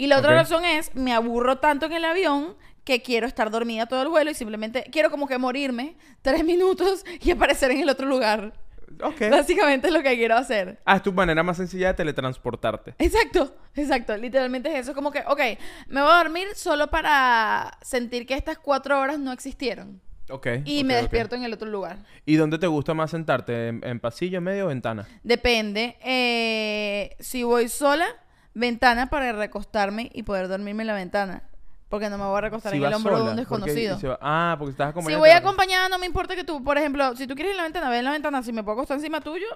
Y la otra razón es, me aburro tanto en el avión que quiero estar dormida todo el vuelo y simplemente quiero como que morirme tres minutos y aparecer en el otro lugar. Ok. Básicamente es lo que quiero hacer. Ah, es tu manera más sencilla de teletransportarte. Exacto, exacto. Literalmente es eso. Como que, ok, me voy a dormir solo para sentir que estas cuatro horas no existieron. Ok. Y me despierto en el otro lugar. ¿Y dónde te gusta más sentarte? ¿En, en pasillo, medio o ventana? Depende. eh, si voy sola, ventana para recostarme y poder dormirme en la ventana. Porque no me voy a recostar Si en el hombro de un porque- desconocido. si va- ah, porque estás Si acompañada. voy te- acompañada, no me importa que tú, por ejemplo, si tú quieres ir en la ventana, ve en la ventana. Si me puedo acostar encima tuyo,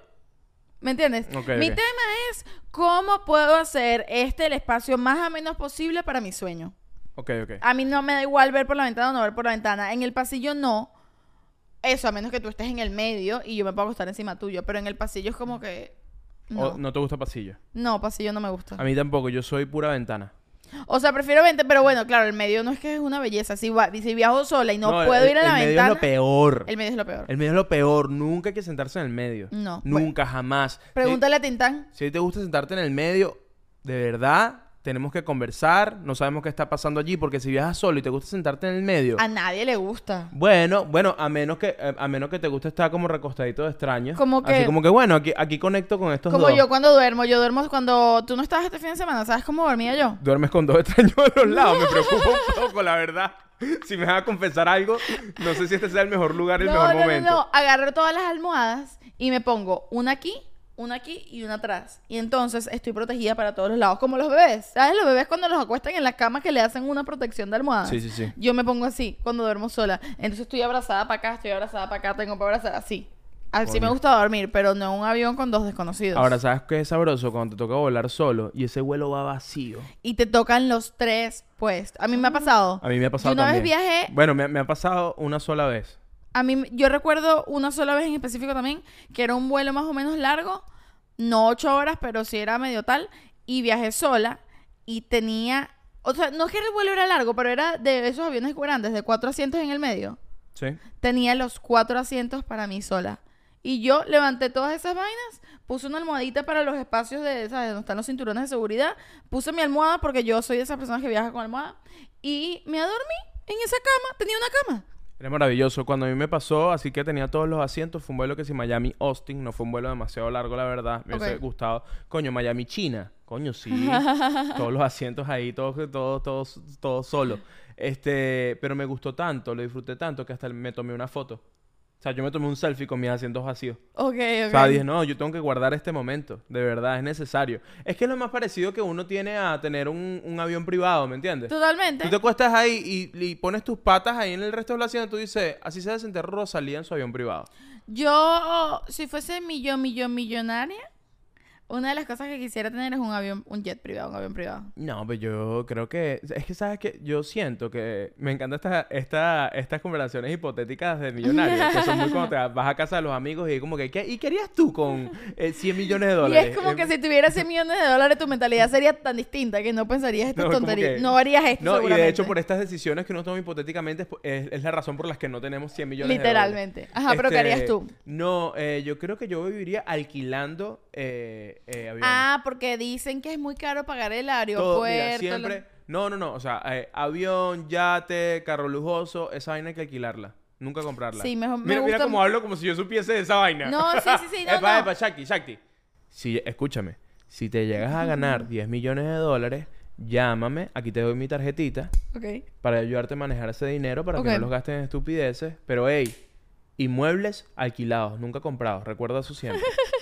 ¿me entiendes? Mi tema es cómo puedo hacer este el espacio más o menos posible para mi sueño. Ok, ok. A mí no me da igual ver por la ventana o no ver por la ventana. En el pasillo no. Eso, a menos que tú estés en el medio y yo me puedo acostar encima tuyo. Pero en el pasillo es como que. No, O- ¿No te gusta pasillo? no pasillo no me gusta. A mí tampoco, yo soy pura ventana. O sea, prefiero vente, pero bueno, claro, el medio no es que es una belleza. Si, va- si viajo sola y no, el- puedo ir a el la medio ventana. es lo peor. El medio es lo peor. El medio es lo peor. Nunca hay que sentarse en el medio. No, Nunca, jamás. Pregúntale a Tintán. Si, si te gusta sentarte en el medio, de verdad, tenemos que conversar. No sabemos qué está pasando allí. Porque si viajas solo y te gusta sentarte en el medio... A nadie le gusta. Bueno, bueno, a menos que eh, a menos que te guste estar como recostadito de extraño. Como Así que- como que bueno, aquí, aquí conecto con estos Como dos. yo cuando duermo. Yo duermo cuando tú no estabas este fin de semana. ¿Sabes cómo dormía yo? Duermes con dos extraños a los lados. Me preocupa un poco, la verdad. Si me vas a confesar algo, no sé si este sea el mejor lugar, el no, mejor no, no, momento. no. Agarro todas las almohadas y me pongo una aquí, una aquí y una atrás. Y entonces estoy protegida para todos los lados. Como los bebés. ¿Sabes? Los bebés cuando los acuestan en la cama que le hacen una protección de almohadas. Sí, sí, sí. Yo me pongo así cuando duermo sola. Entonces estoy abrazada para acá, estoy abrazada para acá, tengo para abrazar así. Así me gusta dormir, pero no en un avión con dos desconocidos. Ahora, ¿sabes qué es sabroso? Cuando te toca volar solo y ese vuelo va vacío. y te tocan los tres puestos. A mí me ha pasado. A mí me ha pasado Yo una también. vez viajé, Bueno, me, me ha pasado una sola vez. A mí yo recuerdo una sola vez en específico también, que era un vuelo más o menos largo, no ocho horas, pero sí era medio tal, y viajé sola y tenía, o sea, no es que el vuelo era largo, pero era de esos aviones grandes, de cuatro asientos en el medio. ¿Sí? Tenía los cuatro asientos para mí sola. Y yo levanté todas esas vainas, puse una almohadita para los espacios de, ¿sabes? Donde están los cinturones de seguridad. Puse mi almohada porque yo soy de esas personas que viaja con almohada. Y me adormí en esa cama. Tenía una cama. Era maravilloso. Cuando a mí me pasó, así que tenía todos los asientos, fue un vuelo que si Miami-Austin, no fue un vuelo demasiado largo, la verdad. Me hubiese Ok. gustado. Coño, Miami-China. Coño, sí. todos los asientos ahí, todos, todos, todos, todos solo. Este, pero me gustó tanto, lo disfruté tanto que hasta me tomé una foto. O sea, yo me tomé un selfie con mis asientos vacíos. Ok, ok. O sea, dije, no, yo tengo que guardar este momento. De verdad, es necesario. Es que es lo más parecido que uno tiene a tener un, un avión privado, ¿me entiendes? Totalmente. Tú te acuestas ahí y, y pones tus patas ahí en el resto del asiento y tú dices, así se debe sentir Rosalía en su avión privado. Yo, si fuese millón, millón, millonaria, una de las cosas que quisiera tener es un avión, un jet privado, un avión privado. No, pero yo creo que... Es que, ¿sabes que Yo siento que... Me encantan esta, esta, estas conversaciones hipotéticas de millonarios. que son muy como te vas a casa de los amigos y como que... ¿qué, ¿Y qué harías tú con eh, 100 millones de Y dólares? es como Eh, que si tuvieras 100 millones de dólares, tu mentalidad sería tan distinta que no pensarías estas No, tonterías. que- No harías esto, No, y de hecho por estas decisiones que uno toma hipotéticamente es, es- es la razón por las que no tenemos 100 millones Literalmente. de dólares. Ajá, pero ¿qué harías tú? No, eh, yo creo que yo viviría alquilando eh, eh. Ah, porque dicen que es muy caro pagar el Todo, aeropuerto. mira, siempre... No, no, no. O sea, eh, avión, yate, carro lujoso, esa vaina hay que alquilarla. Nunca comprarla. Sí, mejor- me Mira, mira gusta cómo mu- hablo como si yo supiese de esa vaina. No, sí, sí, sí, no, epa, no. epa, Shakti, Shakti. Si, escúchame. Si te llegas a ganar 10 millones de dólares, llámame. Aquí te doy mi tarjetita Ok. para ayudarte a manejar ese dinero para que no los gastes en estupideces. Pero, hey, inmuebles alquilados, nunca comprados. Recuerda eso siempre.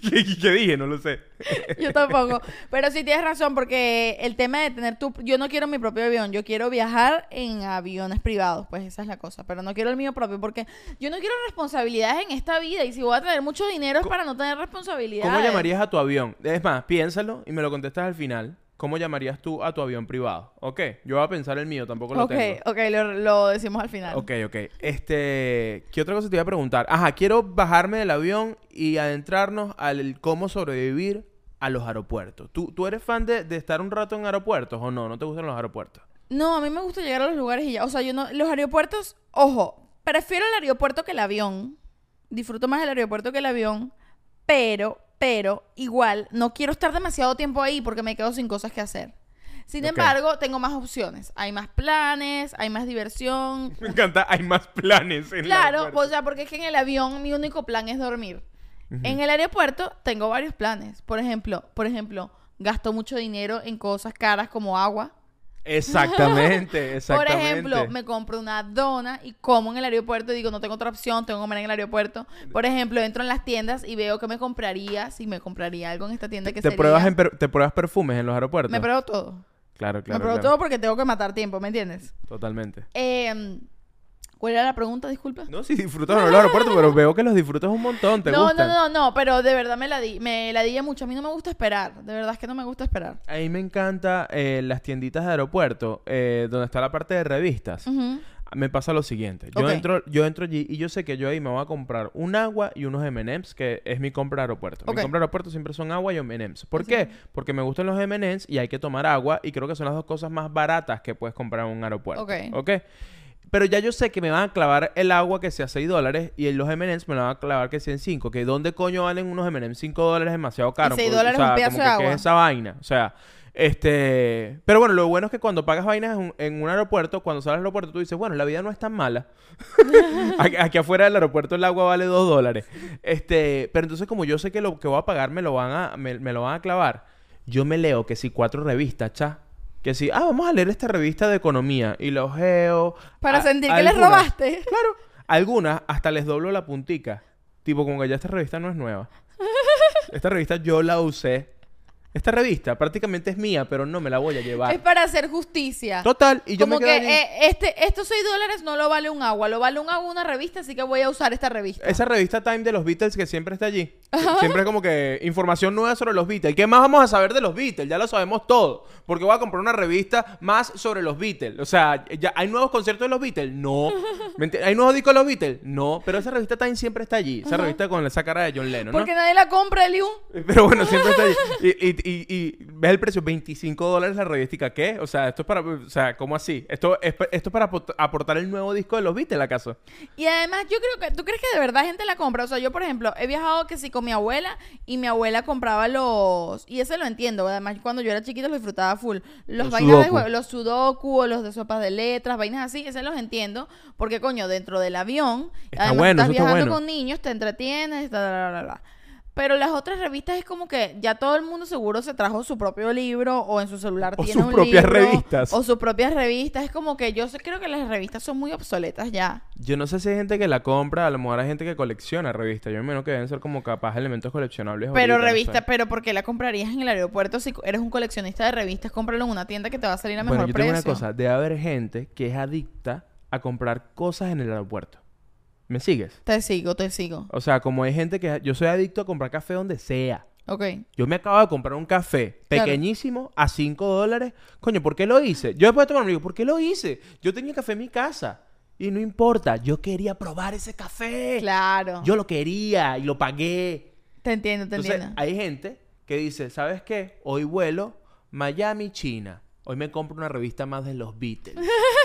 ¿Qué, qué dije? No lo sé. Yo tampoco. Pero sí tienes razón, porque el tema de tener tu... Yo no quiero mi propio avión, yo quiero viajar en aviones privados, pues esa es la cosa. Pero no quiero el mío propio, porque yo no quiero responsabilidades en esta vida. Y si voy a tener mucho dinero es para no tener responsabilidades. ¿Cómo llamarías a tu avión? Es más, piénsalo y me lo contestas al final. ¿Cómo llamarías tú a tu avión privado? Ok, yo voy a pensar el mío, tampoco lo Ok, tengo. ok, lo, lo decimos al final. Ok, ok. Este, ¿qué otra cosa te iba a preguntar? Ajá, quiero bajarme del avión y adentrarnos al cómo sobrevivir a los aeropuertos. ¿Tú, tú eres fan de, de estar un rato en aeropuertos o no? ¿No te gustan los aeropuertos? No, a mí me gusta llegar a los lugares y ya. O sea, yo no. Los aeropuertos, ojo, prefiero el aeropuerto que el avión. Disfruto más el aeropuerto que el avión. Pero, pero, igual, no quiero estar demasiado tiempo ahí porque me quedo sin cosas que hacer. Sin embargo, tengo más opciones. Hay más planes, hay más diversión. Me encanta, hay más planes en Claro, o sea, porque es que en el avión mi único plan es dormir. En el aeropuerto tengo varios planes. Por ejemplo, por ejemplo, gasto mucho dinero en cosas caras como agua. Exactamente, exactamente. Por ejemplo, me compro una dona y como en el aeropuerto y digo, no tengo otra opción, tengo que comer en el aeropuerto. Por ejemplo, entro en las tiendas y veo que me compraría, si me compraría algo en esta tienda que ¿Te sería... pruebas, en per- ¿Te pruebas perfumes en los aeropuertos? Me pruebo todo. Claro, claro. me pruebo claro. todo porque tengo que matar tiempo, ¿me entiendes? Totalmente. Eh, ¿Cuál era la pregunta? Disculpa. No, sí disfrutas en los aeropuertos, pero veo que los disfrutas un montón. ¿Te no, gustan? no, no, no, pero de verdad me la di, me la di mucho. A mí no me gusta esperar. De verdad es que no me gusta esperar. A mí me encanta eh, las tienditas de aeropuerto, eh, donde está la parte de revistas. Me pasa lo siguiente. Yo, entro, yo entro allí y yo sé que yo ahí me voy a comprar un agua y unos M&M's, que es mi compra de aeropuerto. Mi compra de aeropuerto siempre son agua y M&M's. ¿Por qué? Porque me gustan los M&M's y hay que tomar agua y creo que son las dos cosas más baratas que puedes comprar en un aeropuerto. Ok. ¿Ok? Pero ya yo sé que me van a clavar el agua que sea 6 dólares y los M&M's me lo van a clavar que sean 5. Que ¿dónde coño valen unos M&M's 5 dólares? Es demasiado caro. seis Porque, dólares o sea, un pedazo de que, ¿qué agua. es esa vaina? O sea, este... Pero bueno, lo bueno es que cuando pagas vainas en un, en un aeropuerto, cuando sales al aeropuerto, tú dices, bueno, la vida no es tan mala. aquí, aquí afuera del aeropuerto el agua vale 2 dólares. Este... Pero entonces como yo sé que lo que voy a pagar me lo van a, me, me lo van a clavar, yo me leo que si cuatro revistas, cha. Que si, ah, vamos a leer esta revista de economía y lo geo. Para a- sentir que les robaste. Claro. Algunas hasta les doblo la puntica. Tipo, como que ya esta revista no es nueva. Esta revista yo la usé. Esta revista prácticamente es mía, pero no me la voy a llevar. Es para hacer justicia. Total, y yo Como me que quedo allí. eh, este, estos 6 dólares no lo vale un agua, lo vale un agua una revista, así que voy a usar esta revista. Esa revista Time de los Beatles que siempre está allí. Siempre es como que información nueva sobre los Beatles. ¿Qué más vamos a saber de los Beatles? Ya lo sabemos todo. Porque voy a comprar una revista más sobre los Beatles. O sea, ya ¿hay nuevos conciertos de los Beatles? No. ¿Me enti- ¿Hay nuevos discos de los Beatles? No. Pero esa revista Time siempre está allí. Esa revista con esa cara de John Lennon, ¿no? Porque nadie la compra, Eliu. Pero bueno, siempre está. Y, y, y, y ves el precio, 25 dólares la revistica. ¿Qué? O sea, esto es para... O sea, ¿cómo así? Esto es, esto es para aport- aportar el nuevo disco de los Beatles, ¿acaso? Y además, yo creo que, ¿tú crees que de verdad gente la compra? O sea, yo, por ejemplo, he viajado que sí con mi abuela y mi abuela compraba los. Y ese lo entiendo. Además, cuando yo era chiquita lo disfrutaba full. Los, Los vainas de sudoku. juego, los sudoku o los de sopas de letras, vainas así, ese los entiendo. Porque, coño, dentro del avión, Está además bueno, estás está viajando bueno. con niños, te entretienes, bla, bla, bla, bla. Pero las otras revistas es como que ya todo el mundo seguro se trajo su propio libro o en su celular O tiene sus un propias libro, revistas. O sus propias revistas. Es como que yo creo que las revistas son muy obsoletas ya. Yo no sé si hay gente que la compra, a lo mejor hay gente que colecciona revistas. Yo me imagino que deben ser como capaz elementos coleccionables. Pero ahorita, no revista, sé. pero ¿por qué la comprarías en el aeropuerto? Si eres un coleccionista de revistas, cómpralo en una tienda que te va a salir a mejor Bueno, yo precio. tengo una cosa. Debe haber gente que es adicta a comprar cosas en el aeropuerto. ¿Me sigues? Te sigo, te sigo. O sea, como hay gente que... Yo soy adicto a comprar café donde sea. Ok. Yo me acabo de comprar un café Claro. pequeñísimo a 5 dólares. Coño, ¿por qué lo hice? Yo después de tomarme digo, ¿por qué lo hice? Yo tenía café en mi casa. Y no importa, yo quería probar ese café. Claro. Yo lo quería y lo pagué. Te entiendo, te Entonces, entiendo. hay gente que dice, ¿sabes qué? Hoy vuelo Miami, China. Hoy me compro una revista más de los Beatles.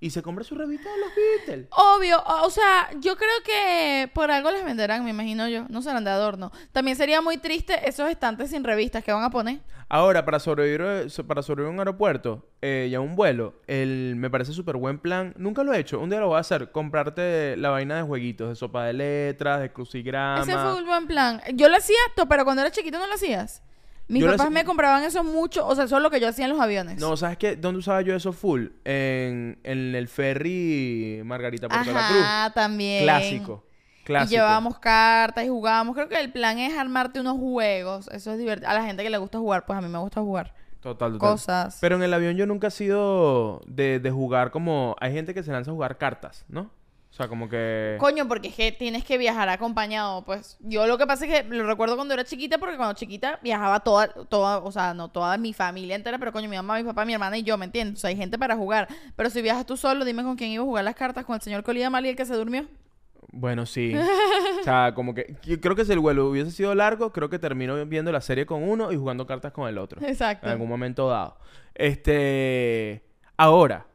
y se compra su revista de los Beatles. Obvio, o sea, yo creo que por algo les venderán, me imagino yo. No serán de adorno. También sería muy triste esos estantes sin revistas que van a poner. Ahora, para sobrevivir, eh, para sobrevivir a un aeropuerto eh, y a un vuelo, el, me parece súper buen plan. Nunca lo he hecho. Un día lo voy a hacer. Comprarte la vaina de jueguitos, de sopa de letras, de crucigrama. Ese fue un buen plan. Yo lo hacía, to- pero cuando era chiquito no lo hacías. Mis Yo papás me compraban eso mucho, o sea, eso es lo que yo hacía en los aviones. No, ¿sabes qué? ¿Dónde usaba yo eso full? En, en el ferry Margarita Puerto la Cruz. Ajá, también. Clásico. Clásico. Y llevábamos cartas y jugábamos. Creo que el plan es armarte unos juegos. Eso es divertido. A la gente que le gusta jugar, pues a mí me gusta jugar. Total, total. Cosas. Pero en el avión yo nunca he sido de, de jugar como... Hay gente que se lanza a jugar cartas, ¿no? O sea, como que... Coño, porque es que tienes que viajar acompañado. Pues yo lo que pasa es que lo recuerdo cuando era chiquita, porque cuando chiquita viajaba toda, toda, o sea, no toda mi familia entera, pero coño, mi mamá, mi papá, mi hermana y yo, ¿me entiendes? O sea, hay gente para jugar. Pero si viajas tú solo, dime con quién iba a jugar las cartas, con el señor que olía mal y el que se durmió. Bueno, sí. o sea, como que... Yo creo que si el vuelo hubiese sido largo, creo que termino viendo la serie con uno y jugando cartas con el otro. Exacto. En algún momento dado. Este... Ahora,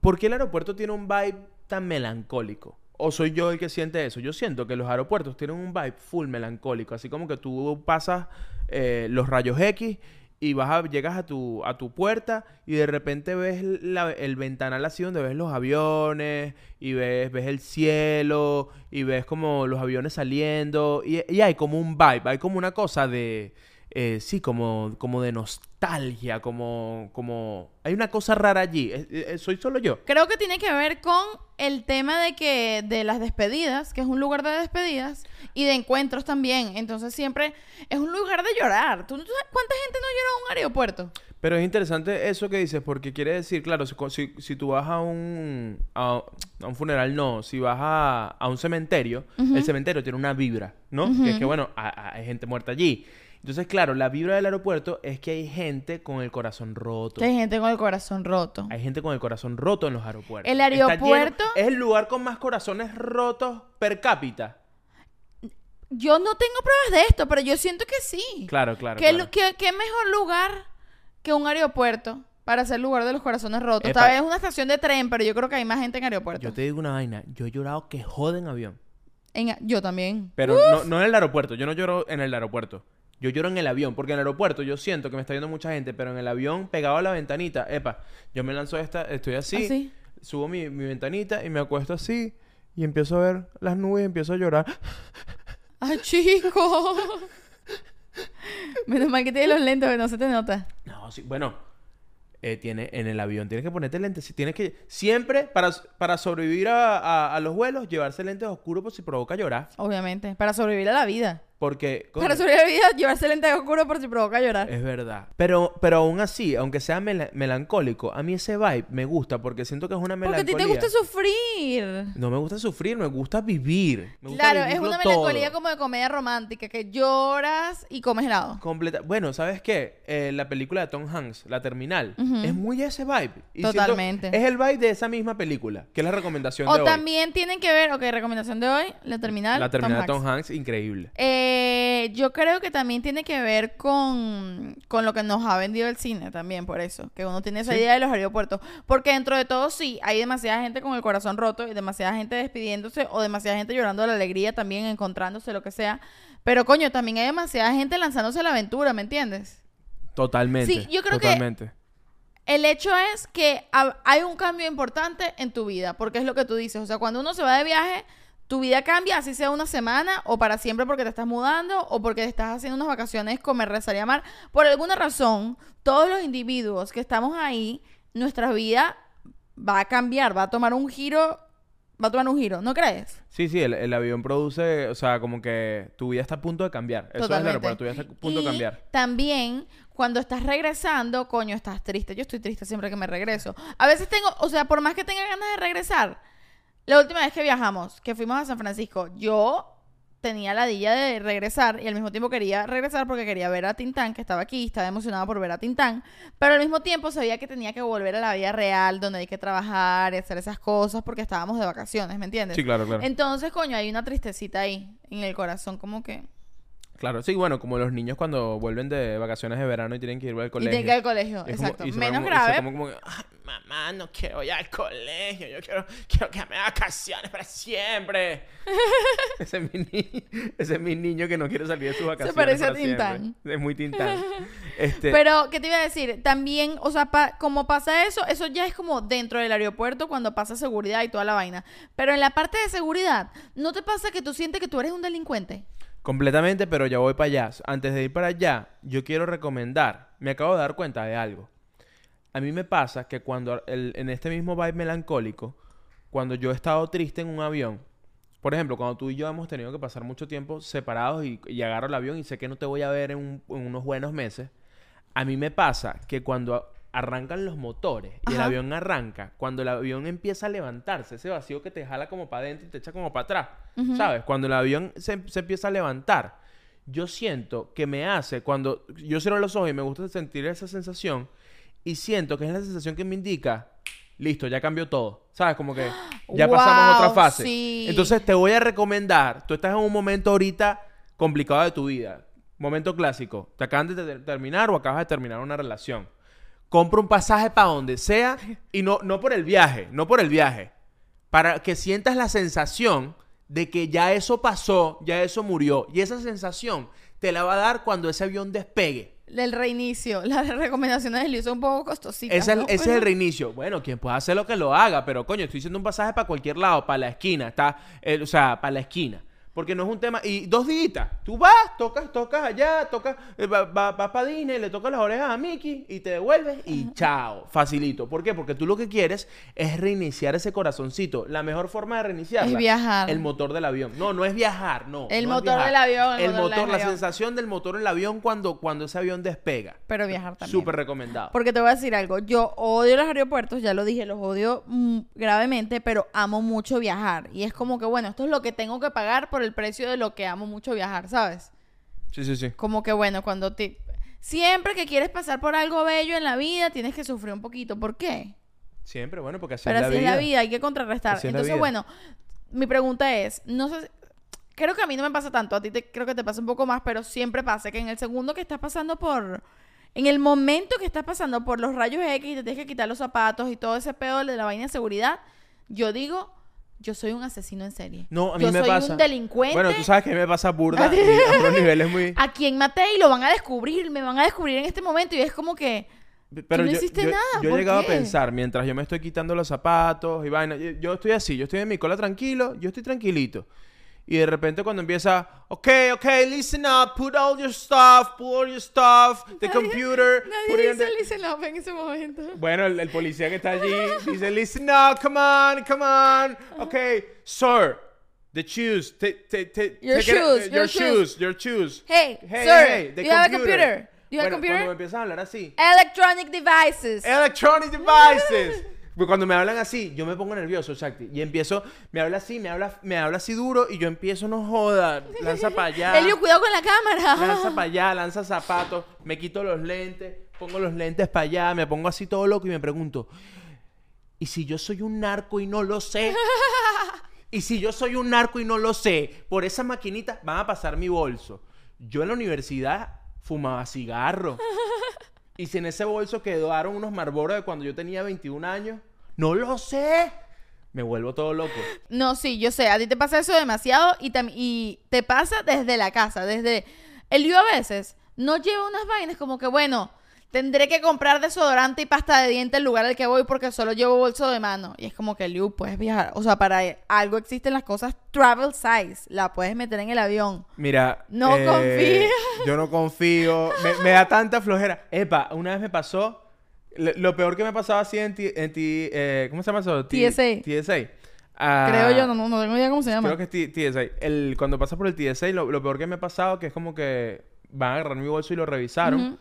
¿por qué el aeropuerto tiene un vibe tan melancólico? ¿O soy yo el que siente eso? Yo siento que los aeropuertos tienen un vibe full melancólico. Así como que tú pasas eh, los rayos X y vas a, llegas a tu, a tu puerta y de repente ves el ventanal así donde ves los aviones y ves, ves el cielo y ves como los aviones saliendo y, y hay como un vibe, hay como una cosa de, eh, sí, como, como de nostalgia, como, como... Hay una cosa rara allí, Eh, eh, soy solo yo. Creo que tiene que ver con el tema de que de las despedidas, que es un lugar de despedidas y de encuentros también. Entonces siempre es un lugar de llorar. ¿Tú, tú sabes cuánta gente no llora en un aeropuerto? Pero es interesante eso que dices, porque quiere decir, claro, si, si, si tú vas a un, a, a un funeral, no, si vas a, a un cementerio, el cementerio tiene una vibra, ¿no? Que es que, bueno, hay gente muerta allí. Entonces, claro, la vibra del aeropuerto es que hay gente con el corazón roto. Que hay gente con el corazón roto. Hay gente con el corazón roto en los aeropuertos. El lleno- aeropuerto- es el lugar con más corazones rotos per cápita. Yo no tengo pruebas de esto, pero yo siento que sí. Claro, claro. ¿Qué, claro. qué- qué mejor lugar que un aeropuerto para ser lugar de los corazones rotos? Epa. Tal vez es una estación de tren, pero yo creo que hay más gente en aeropuertos. Yo te digo una vaina, yo he llorado que joden avión. En yo también. Pero no, no en el aeropuerto, yo no lloro en el aeropuerto. Yo lloro en el avión, porque en el aeropuerto yo siento que me está viendo mucha gente, pero en el avión pegado a la ventanita, epa, yo me lanzo esta, estoy así, Así. subo mi, mi ventanita y me acuesto así y empiezo a ver las nubes y empiezo a llorar. ¡Ay, chico! Menos mal que tienes los lentes, que no se te nota. No, sí, bueno, eh, tiene, en el avión tienes que ponerte lentes, si tienes que, siempre para, para sobrevivir a, a- a los vuelos, llevarse lentes oscuros por si provoca llorar, Obviamente. Para sobrevivir a la vida. Porque... coño, Para sobrevivir a la vida, llevarse lentes oscuros por si provoca llorar. Es verdad. Pero, pero aún así, aunque sea mela- melancólico, a mí ese vibe me gusta porque siento que es una Porque a melancolía. ti te gusta sufrir. No me gusta sufrir, me gusta vivir. Me gusta Claro, es vivirlo una melancolía todo. como de comedia romántica, que lloras y comes helado. Completa. Bueno, ¿sabes qué? Eh, la película de Tom Hanks, La Terminal, es muy ese vibe. Y siento- Totalmente. es el vibe de esa misma película, que es la recomendación de O hoy. también tienen que ver, ok, recomendación de hoy, la terminal. La Terminal de Tom. Hanks, increíble. Eh, yo creo que también tiene que ver con, con lo que nos ha vendido el cine también, por eso. Que uno tiene esa idea de los aeropuertos. Porque dentro de todo, sí, hay demasiada gente con el corazón roto y demasiada gente despidiéndose o demasiada gente llorando de la alegría también, encontrándose, lo que sea. Pero coño, también hay demasiada gente lanzándose a la aventura, ¿me entiendes? Totalmente. Sí, yo creo que- totalmente. El hecho es que ha- hay un cambio importante en tu vida, porque es lo que tú dices. O sea, cuando uno se va de viaje, tu vida cambia, así sea una semana o para siempre porque te estás mudando o porque estás haciendo unas vacaciones, comer, rezar y amar. Por alguna razón, todos los individuos que estamos ahí, nuestra vida va a cambiar, va a tomar un giro, va a tomar un giro, ¿no crees? Sí, sí, el, el avión produce, o sea, como que tu vida está a punto de cambiar. Eso es el aeropuerto, tu vida está a punto Y de cambiar. También, cuando estás regresando, coño, estás triste. Yo estoy triste siempre que me regreso. A veces tengo, o sea, por más que tenga ganas de regresar, la última vez que viajamos, que fuimos a San Francisco, yo tenía la dilla de regresar y al mismo tiempo quería regresar porque quería ver a Tintán, que estaba aquí, estaba emocionada por ver a Tintán, pero al mismo tiempo sabía que tenía que volver a la vida real, donde hay que trabajar y hacer esas cosas porque estábamos de vacaciones, ¿me entiendes? Sí, claro, claro. Entonces, coño, hay una tristecita ahí en el corazón, como que... Claro, sí, bueno, como los niños cuando vuelven de vacaciones de verano y tienen que ir al Y colegio. tiene que ir al colegio, Es exacto. y se Menos como- y se grave. como que, "Ay, mamá, no quiero ir al colegio, yo quiero, quiero quedarme de vacaciones para siempre. ese, es mi ni- ese es mi niño que no quiere salir de sus vacaciones. parece a para siempre. Tintán. Es muy Tintán. Este, Pero, ¿qué te iba a decir? También, o sea, pa- como pasa eso, eso ya es como dentro del aeropuerto cuando pasa seguridad y toda la vaina. Pero en la parte de seguridad, ¿no te pasa que tú sientes que tú eres un delincuente? Completamente, pero ya voy para allá. Antes de ir para allá, yo quiero recomendar. Me acabo de dar cuenta de algo. A mí me pasa que cuando el- en este mismo vibe melancólico, cuando yo he estado triste en un avión, por ejemplo, cuando tú y yo hemos tenido que pasar mucho tiempo separados y, y agarro el avión y sé que no te voy a ver en, un- en unos buenos meses, a mí me pasa que cuando arrancan los motores y el avión arranca, cuando el avión empieza a levantarse, ese vacío que te jala como para adentro y te echa como para atrás, ¿sabes? Cuando el avión se, se empieza a levantar, yo siento que me hace, cuando yo cierro los ojos y me gusta sentir esa sensación, y siento que es la sensación que me indica, listo, ya cambió todo, ¿sabes? Como que ya pasamos a otra fase. sí. Entonces te voy a recomendar, tú estás en un momento ahorita complicado de tu vida, momento clásico, te acaban de ter- terminar o acabas de terminar una relación. Compra un pasaje para donde sea y no, no por el viaje, no por el viaje, para que sientas la sensación de que ya eso pasó, ya eso murió. Y esa sensación te la va a dar cuando ese avión despegue. del reinicio. Las recomendaciones de Liu son un poco costositas. Ese, es el- ¿no? ese es Pero- el reinicio. Bueno, quien pueda hacer lo que lo haga, pero coño, estoy diciendo un pasaje para cualquier lado, para la esquina, está, eh, o sea, para la esquina. Porque no es un tema. Y dos días. Tú vas, tocas, tocas allá, tocas, eh, va- va- vas para Disney, le tocas las orejas a Mickey y te devuelves y chao. Facilito. ¿Por qué? Porque tú lo que quieres es reiniciar ese corazoncito. La mejor forma de reiniciarla Es viajar. El motor del avión. No, no es viajar, no. El no motor del avión, el El motor del motor, la avión. sensación del motor en el avión cuando, cuando ese avión despega. Pero viajar también. Súper recomendado. Porque te voy a decir algo, yo odio los aeropuertos, ya lo dije, los odio mm, gravemente, pero amo mucho viajar. Y es como que, bueno, esto es lo que tengo que pagar por el precio de lo que amo mucho viajar, ¿sabes? Sí, sí, sí. Como que, bueno, cuando te... Siempre que quieres pasar por algo bello en la vida, tienes que sufrir un poquito. ¿Por qué? Siempre, bueno, porque así Pero es la así vida. es la vida, hay que contrarrestar. Así Entonces, bueno, mi pregunta es, no sé, creo que a mí no me pasa tanto, a ti te, creo que te pasa un poco más, pero siempre pasa que en el segundo que estás pasando por, en el momento que estás pasando por los rayos X y te tienes que quitar los zapatos y todo ese pedo de la vaina de seguridad, yo digo, yo soy un asesino en serie. No, a mí yo me soy pasa. un delincuente. Bueno, tú sabes que a mí me pasa burda a unos niveles muy... A quien maté y lo van a descubrir, me van a descubrir en este momento y es como que... Pero no yo, hiciste yo- nada, yo he ¿por llegado qué? a pensar, mientras yo me estoy quitando los zapatos y vaina, yo, yo estoy así, yo estoy en mi cola tranquilo, yo estoy tranquilito. Y de repente cuando empieza, ok, ok, listen up, put all your stuff, put all your stuff, the computer. put Nadie it in dice the-" listen up en ese momento. Bueno, el, el policía que está allí dice, listen up, come on, come on. Okay, sir, the shoes, ta- Your take it- shoes, your your shoes, your shoes. Hey, Hey, sir, hey, the you have a computer? You have a Bueno, computer? Cuando me empiezan a hablar así, Electronic devices. electronic devices. Pues Cuando me hablan así, yo me pongo nervioso, Shakti. Y empiezo, me habla así, me habla, me habla así duro y yo empiezo, no joda, lanza para allá. Elio, cuidado con la cámara. Lanza para allá, lanza zapatos, me quito los lentes, pongo los lentes para allá, me pongo así todo loco y me pregunto, ¿y si yo soy un narco y no lo sé? ¿Y si yo soy un narco y no lo sé? Por esa maquinita van a pasar mi bolso. Yo en la universidad fumaba cigarro. ¿Y si en ese bolso quedaron unos Marlboro de cuando yo tenía 21 años? No lo sé. Me vuelvo todo loco. No, sí, yo sé, a ti te pasa eso demasiado y, y te pasa desde la casa, desde... Elio a veces no lleva unas vainas como que, bueno, tendré que comprar desodorante y pasta de diente el lugar al que voy porque solo llevo bolso de mano. Y es como que, Liu, puedes viajar. O sea, para algo existen las cosas travel size. La puedes meter en el avión. Mira. No eh, confío. Yo no confío. Me, me da tanta flojera. Epa, una vez me pasó. Lo peor que me pasaba así en ti. En ti eh, ¿Cómo se llama eso? T- TSA. TSA. Ah, Creo yo, no, no, no tengo idea cómo se llama. Creo que es T- TSA. El, cuando pasas por el TSA, lo, lo peor que me ha pasado que es como que van a agarrar mi bolso y lo revisaron.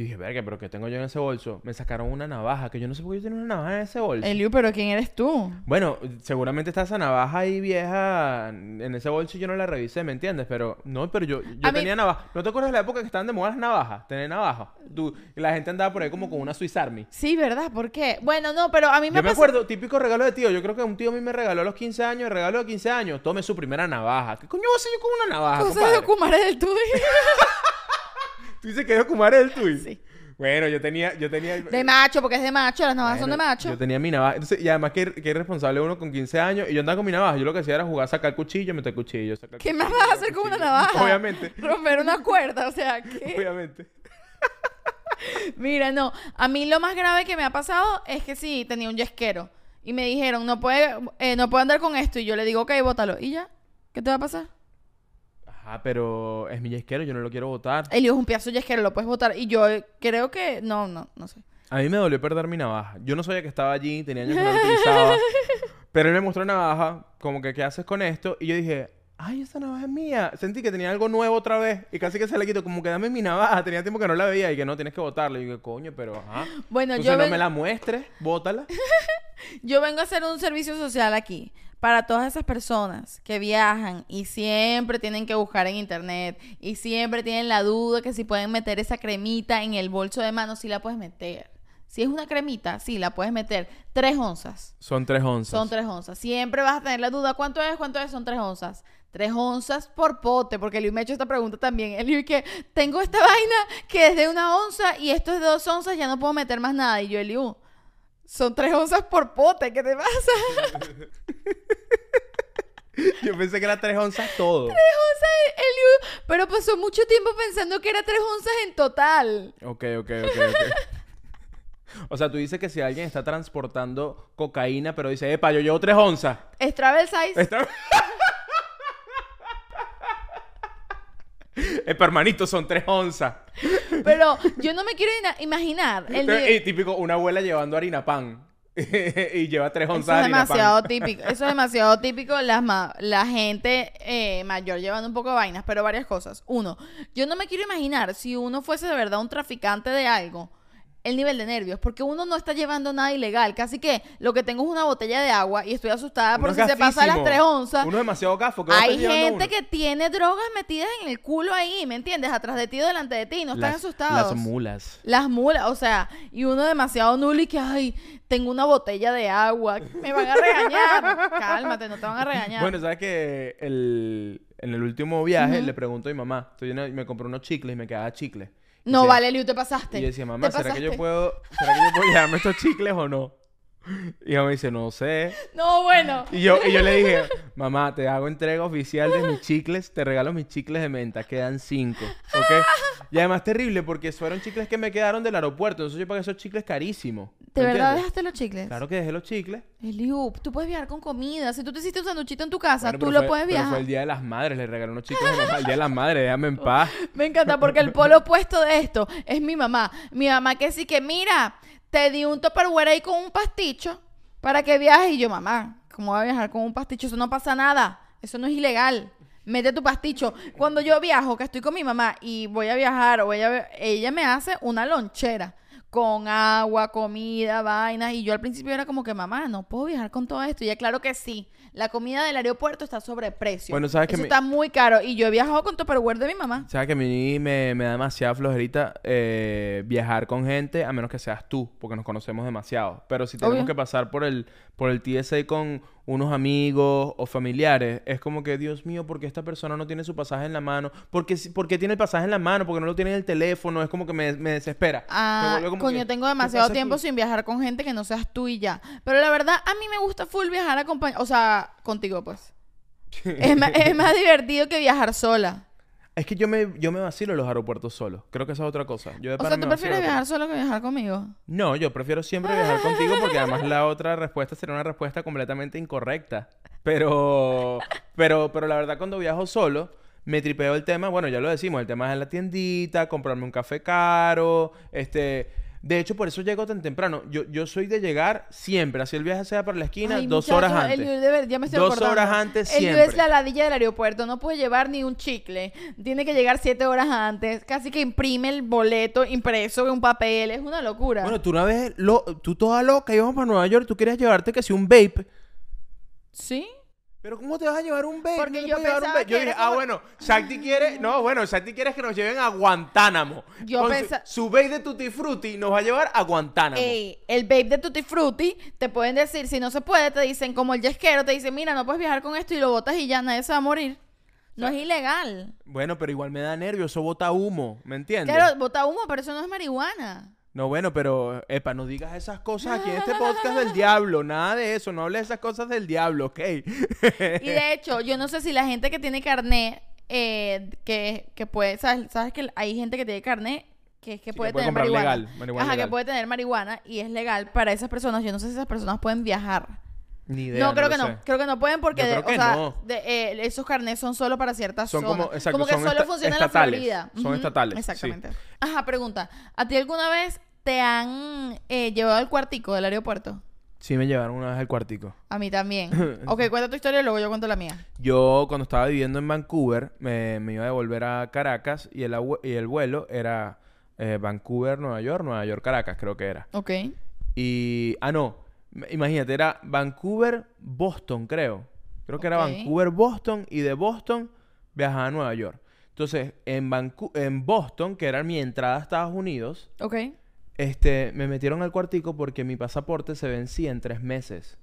Yo dije, verga, pero ¿qué tengo yo en ese bolso? Me sacaron una navaja, que yo no sé por qué yo tenía una navaja en ese bolso. Elio, pero ¿quién eres tú? Bueno, seguramente está esa navaja ahí vieja en ese bolso y yo no la revisé, ¿me entiendes? Pero no, pero yo, yo A mí- tenía navaja. ¿No te acuerdas de la época que estaban de moda las navajas? Tener navaja. Tú, y la gente andaba por ahí como con una Swiss Army. Sí, ¿verdad? ¿Por qué? Bueno, no, pero a mí me Yo me acuerdo, típico regalo de tío. Yo creo que un tío a mí me regaló a los 15 años, el regalo de 15 años, tome su primera navaja. ¿Qué coño voy a hacer yo con una navaja, Cosas de Kumare del tuyo. ¿Tú dices que yo Kumar el tuyo? Sí. Bueno, yo tenía, yo tenía... De macho, porque es de macho, las navajas son de macho. Yo tenía mi navaja. Entonces, y además que, que irresponsable uno con 15 años. Y yo andaba con mi navaja. Yo lo que hacía era jugar a sacar cuchillo, meter cuchillo. Sacar ¿Qué cuchillo, más vas a hacer con una navaja? Obviamente. Romper una cuerda, o sea, ¿qué? Obviamente. Mira, no. A mí lo más grave que me ha pasado es que sí, tenía un yesquero. Y me dijeron, no puede, eh, no puede andar con esto. Y yo le digo, ok, bótalo. ¿Y ya? ¿Qué te va a pasar? Ajá, pero es mi yesquero, yo no lo quiero votar. El hijo es un pedazo de yesquero, lo puedes botar. Y yo eh, creo que, no, no, no sé. A mí me dolió perder mi navaja. Yo no sabía que estaba allí, tenía años que no la utilizaba. Pero él me mostró una navaja, como que, ¿qué haces con esto? Y yo dije, ay, esta navaja es mía. Sentí que tenía algo nuevo otra vez. Y casi que se la quito, como que dame mi navaja. Tenía tiempo que no la veía y que no, tienes que botarla. Y yo, coño, pero ajá. Bueno, Entonces yo no ven- me la muestres, bótala. Yo vengo a hacer un servicio social aquí para todas esas personas que viajan y siempre tienen que buscar en internet y siempre tienen la duda que si pueden meter esa cremita en el bolso de mano, si la puedes meter. Si es una cremita, sí, la puedes meter. Tres onzas. Son tres onzas. Son tres onzas. Siempre vas a tener la duda. ¿Cuánto es? ¿Cuánto es? Son tres onzas. Tres onzas por pote. Porque Eliu me ha hecho esta pregunta también. Eliu, que tengo esta vaina que es de una onza y esto es de dos onzas, ya no puedo meter más nada. Y yo, Eliu, son tres onzas por pote. ¿Qué te pasa? Yo pensé que era tres onzas todo. Tres onzas, Eliu, pero pasó mucho tiempo pensando que era tres onzas en total. Ok, ok, ok, ok. O sea, tú dices que si alguien está transportando cocaína, pero dice, epa, yo llevo tres onzas. Es travel size. Está... Epa, hermanito, son tres onzas. Pero yo no me quiero ina- imaginar el y típico, una abuela llevando harina pan. y lleva tres Eso onzas es de harina demasiado pan. típico. Eso es demasiado típico. Las ma- la gente eh, mayor llevando un poco de vainas, pero varias cosas. Uno, yo no me quiero imaginar si uno fuese de verdad un traficante de algo, el nivel de nervios, porque uno no está llevando nada ilegal. Casi que lo que tengo es una botella de agua y estoy asustada por Uno si es se pasa las gafísimo. tres onzas. Uno es demasiado gafo. ¿qué va a Hay gente uno? que tiene drogas metidas en el culo ahí, ¿me entiendes? Atrás de ti o delante de ti, no están Las- asustados. Las mulas. Las mulas, o sea, y uno demasiado nulo y que, ay, tengo una botella de agua, me van a regañar. Cálmate, no te van a regañar. Bueno, ¿sabes que el, en el último viaje le pregunto a mi mamá, estoy en el- me compré unos chicles y me quedaba chicle. No, vale, Liu, te pasaste. Y yo decía, mamá, ¿será que yo puedo, ¿será que yo puedo llevarme estos chicles o no? Y ella me dice, no sé. No, bueno. Y yo, y yo le dije, mamá, te hago entrega oficial de mis chicles, te regalo mis chicles de menta, quedan cinco, ¿ok? Y además terrible porque fueron chicles que me quedaron del aeropuerto, entonces yo pagué esos chicles carísimos. ¿De ¿me verdad entiendes? dejaste los chicles? Claro que dejé los chicles. Eliu, tú puedes viajar con comida. Si tú te hiciste un sanduchito en tu casa, Bueno, tú lo fue- puedes pero viajar. fue el Día de las Madres, le regalé unos chicles el Día de las Madres, déjame en paz. Me encanta porque el polo opuesto de esto es mi mamá. Mi mamá que sí que, mira, te di un tupperware ahí con un pasticho para que viajes. Y yo, mamá, ¿cómo voy a viajar con un pasticho? Eso no pasa nada. Eso no es ilegal. Mete tu pasticho. Cuando yo viajo, que estoy con mi mamá y voy a viajar, o voy a, ella me hace una lonchera con agua, comida, vainas. Y yo al principio era como que, mamá, no puedo viajar con todo esto. Y ella, claro que sí. La comida del aeropuerto está sobreprecio. Bueno, ¿sabes qué Eso me- está muy caro. Y yo he viajado con tupperware de mi mamá. Sabes que a mí me, me da demasiada flojerita eh, viajar con gente, a menos que seas tú, porque nos conocemos demasiado. Pero si tenemos Obvio. que pasar por el, por el TSA con unos amigos o familiares, es como que, Dios mío, ¿por qué esta persona no tiene su pasaje en la mano? ¿Por qué, si- por qué tiene el pasaje en la mano? ¿Por qué no lo tiene en el teléfono? Es como que me, me desespera. Me Ah, como coño, que, tengo ¿qué demasiado tiempo aquí? sin viajar con gente que no seas tú y ya. Pero la verdad, a mí me gusta full viajar acompañado. O sea, contigo, pues. es, más, es más divertido que viajar sola. Es que yo me, yo me vacilo en los aeropuertos solo. Creo que esa es otra cosa. Yo de O sea, ¿tú prefieres viajar solo que viajar conmigo? No, yo prefiero siempre viajar contigo porque además la otra respuesta sería una respuesta completamente incorrecta. Pero, pero, pero la verdad cuando viajo solo, me tripeo el tema, bueno, ya lo decimos, el tema es en la tiendita, comprarme un café caro, este... De hecho, por eso llego tan temprano. Yo, yo soy de llegar siempre, así el viaje sea para la esquina, Ay, dos muchacho, horas el antes. Liu de ver- ya me estoy Dos acordando. horas antes El siempre. es la ladilla del aeropuerto. No puede llevar ni un chicle. Tiene que llegar siete horas antes. Casi que imprime el boleto impreso en un papel. Es una locura. Bueno, tú una vez, lo, tú toda loca, íbamos para Nueva York, tú querías llevarte que si un vape. ¿Sí? Pero ¿cómo te vas a llevar un vape? Porque No yo un pensaba. Yo que dije, era ah, como- bueno, Shakti quiere... No, bueno, Shakti quiere que nos lleven a Guantánamo. Yo Con su- pensa- Su, de Tutti Frutti nos va a llevar a Guantánamo. Ey, el babe de Tutti Frutti, te pueden decir, si no se puede, te dicen, como el yesquero, te dicen, mira, no puedes viajar con esto y lo botas y ya nadie se va a morir. No es ilegal. Bueno, pero igual me da nervio, eso bota humo, ¿me entiendes? Claro, bota humo, pero eso no es marihuana. No, bueno, pero, epa, no digas esas cosas aquí en este podcast del diablo, nada de eso, no hables esas cosas del diablo, ¿ok? Y de hecho, yo no sé si la gente que tiene carnet, eh, que, que puede, ¿sabes? ¿sabes que hay gente que tiene carnet que, que que puede puede tener marihuana? legal, marihuana Ajá, legal. que puede tener marihuana y es legal para esas personas. Yo no sé si esas personas pueden viajar. Ni idea, no, creo que no. sé. Creo que no pueden porque, Yo de- creo que o sea, no. de- eh, esos carnets son solo para ciertas Son zonas. como- exacto, que solo funciona en la. Florida. Son estatales, sí. Exactamente. Ajá, pregunta. ¿A ti alguna vez te han eh, llevado al cuartico del aeropuerto? Sí me llevaron una vez al cuartico. A mí también. ok, cuenta tu historia y luego yo cuento la mía. Yo cuando estaba viviendo en Vancouver me, me iba a devolver a Caracas y el, y el vuelo era eh, Vancouver, Nueva York, Nueva York, Caracas creo que era. Ok. Y... Ah, no. Imagínate, era Vancouver, Boston creo. Creo que era. Vancouver, Boston y de Boston viajaba a Nueva York. Entonces, en, Vancu- en Boston, que era mi entrada a Estados Unidos, este, me metieron al cuartico porque mi pasaporte se vencía en tres meses.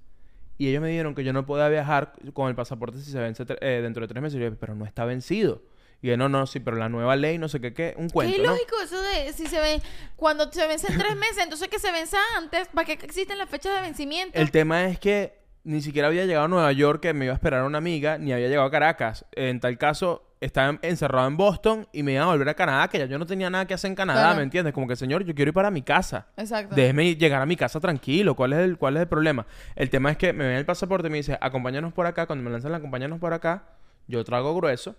Y ellos me dijeron que yo no podía viajar con el pasaporte si se vence eh, dentro de tres meses. Y yo dije, pero no está vencido. Y no, no, sí, pero la nueva ley, no sé qué, qué, un cuento, Qué ¿no? lógico eso de si se ve cuando se vence en tres meses, entonces que se venza antes, ¿para qué existen las fechas de vencimiento? El tema es que ni siquiera había llegado a Nueva York, que me iba a esperar una amiga, ni había llegado a Caracas. En tal caso, estaba encerrado en Boston y me iban a volver a Canadá, que ya yo no tenía nada que hacer en Canadá, Claro. ¿me entiendes? Como que, señor, yo quiero ir para mi casa. Exacto. Déjeme llegar a mi casa tranquilo. ¿Cuál es, el, ¿Cuál es el problema? El tema es que me ven el pasaporte y me dice, acompáñanos por acá. Cuando me lanzan la acompáñanos por acá, yo trago grueso.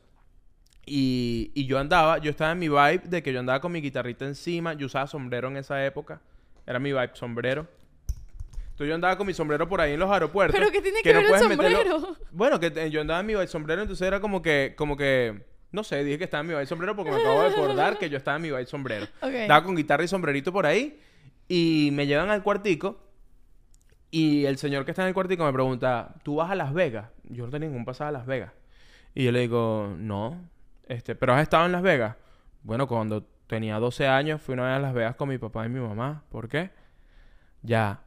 Y, y yo andaba, yo estaba en mi vibe de que yo andaba con mi guitarrita encima. Yo usaba sombrero en esa época. Era mi vibe, sombrero. Entonces yo andaba con mi sombrero por ahí en los aeropuertos. ¿Pero qué tiene que no ver el puedes meterlo- sombrero? Bueno, que yo andaba en mi vibe sombrero, entonces era como que, como que, no sé, dije que estaba en mi vibe sombrero porque me acabo de acordar que yo estaba en mi vibe sombrero. Ok. Estaba con guitarra y sombrerito por ahí y me llevan al cuartico y el señor que está en el cuartico me pregunta, ¿tú vas a Las Vegas? Yo no tenía ningún pasado a Las Vegas. Y yo le digo, no, este, pero has estado en Las Vegas. Bueno, cuando tenía 12 años fui una vez a Las Vegas con mi papá y mi mamá. ¿Por qué? Ya.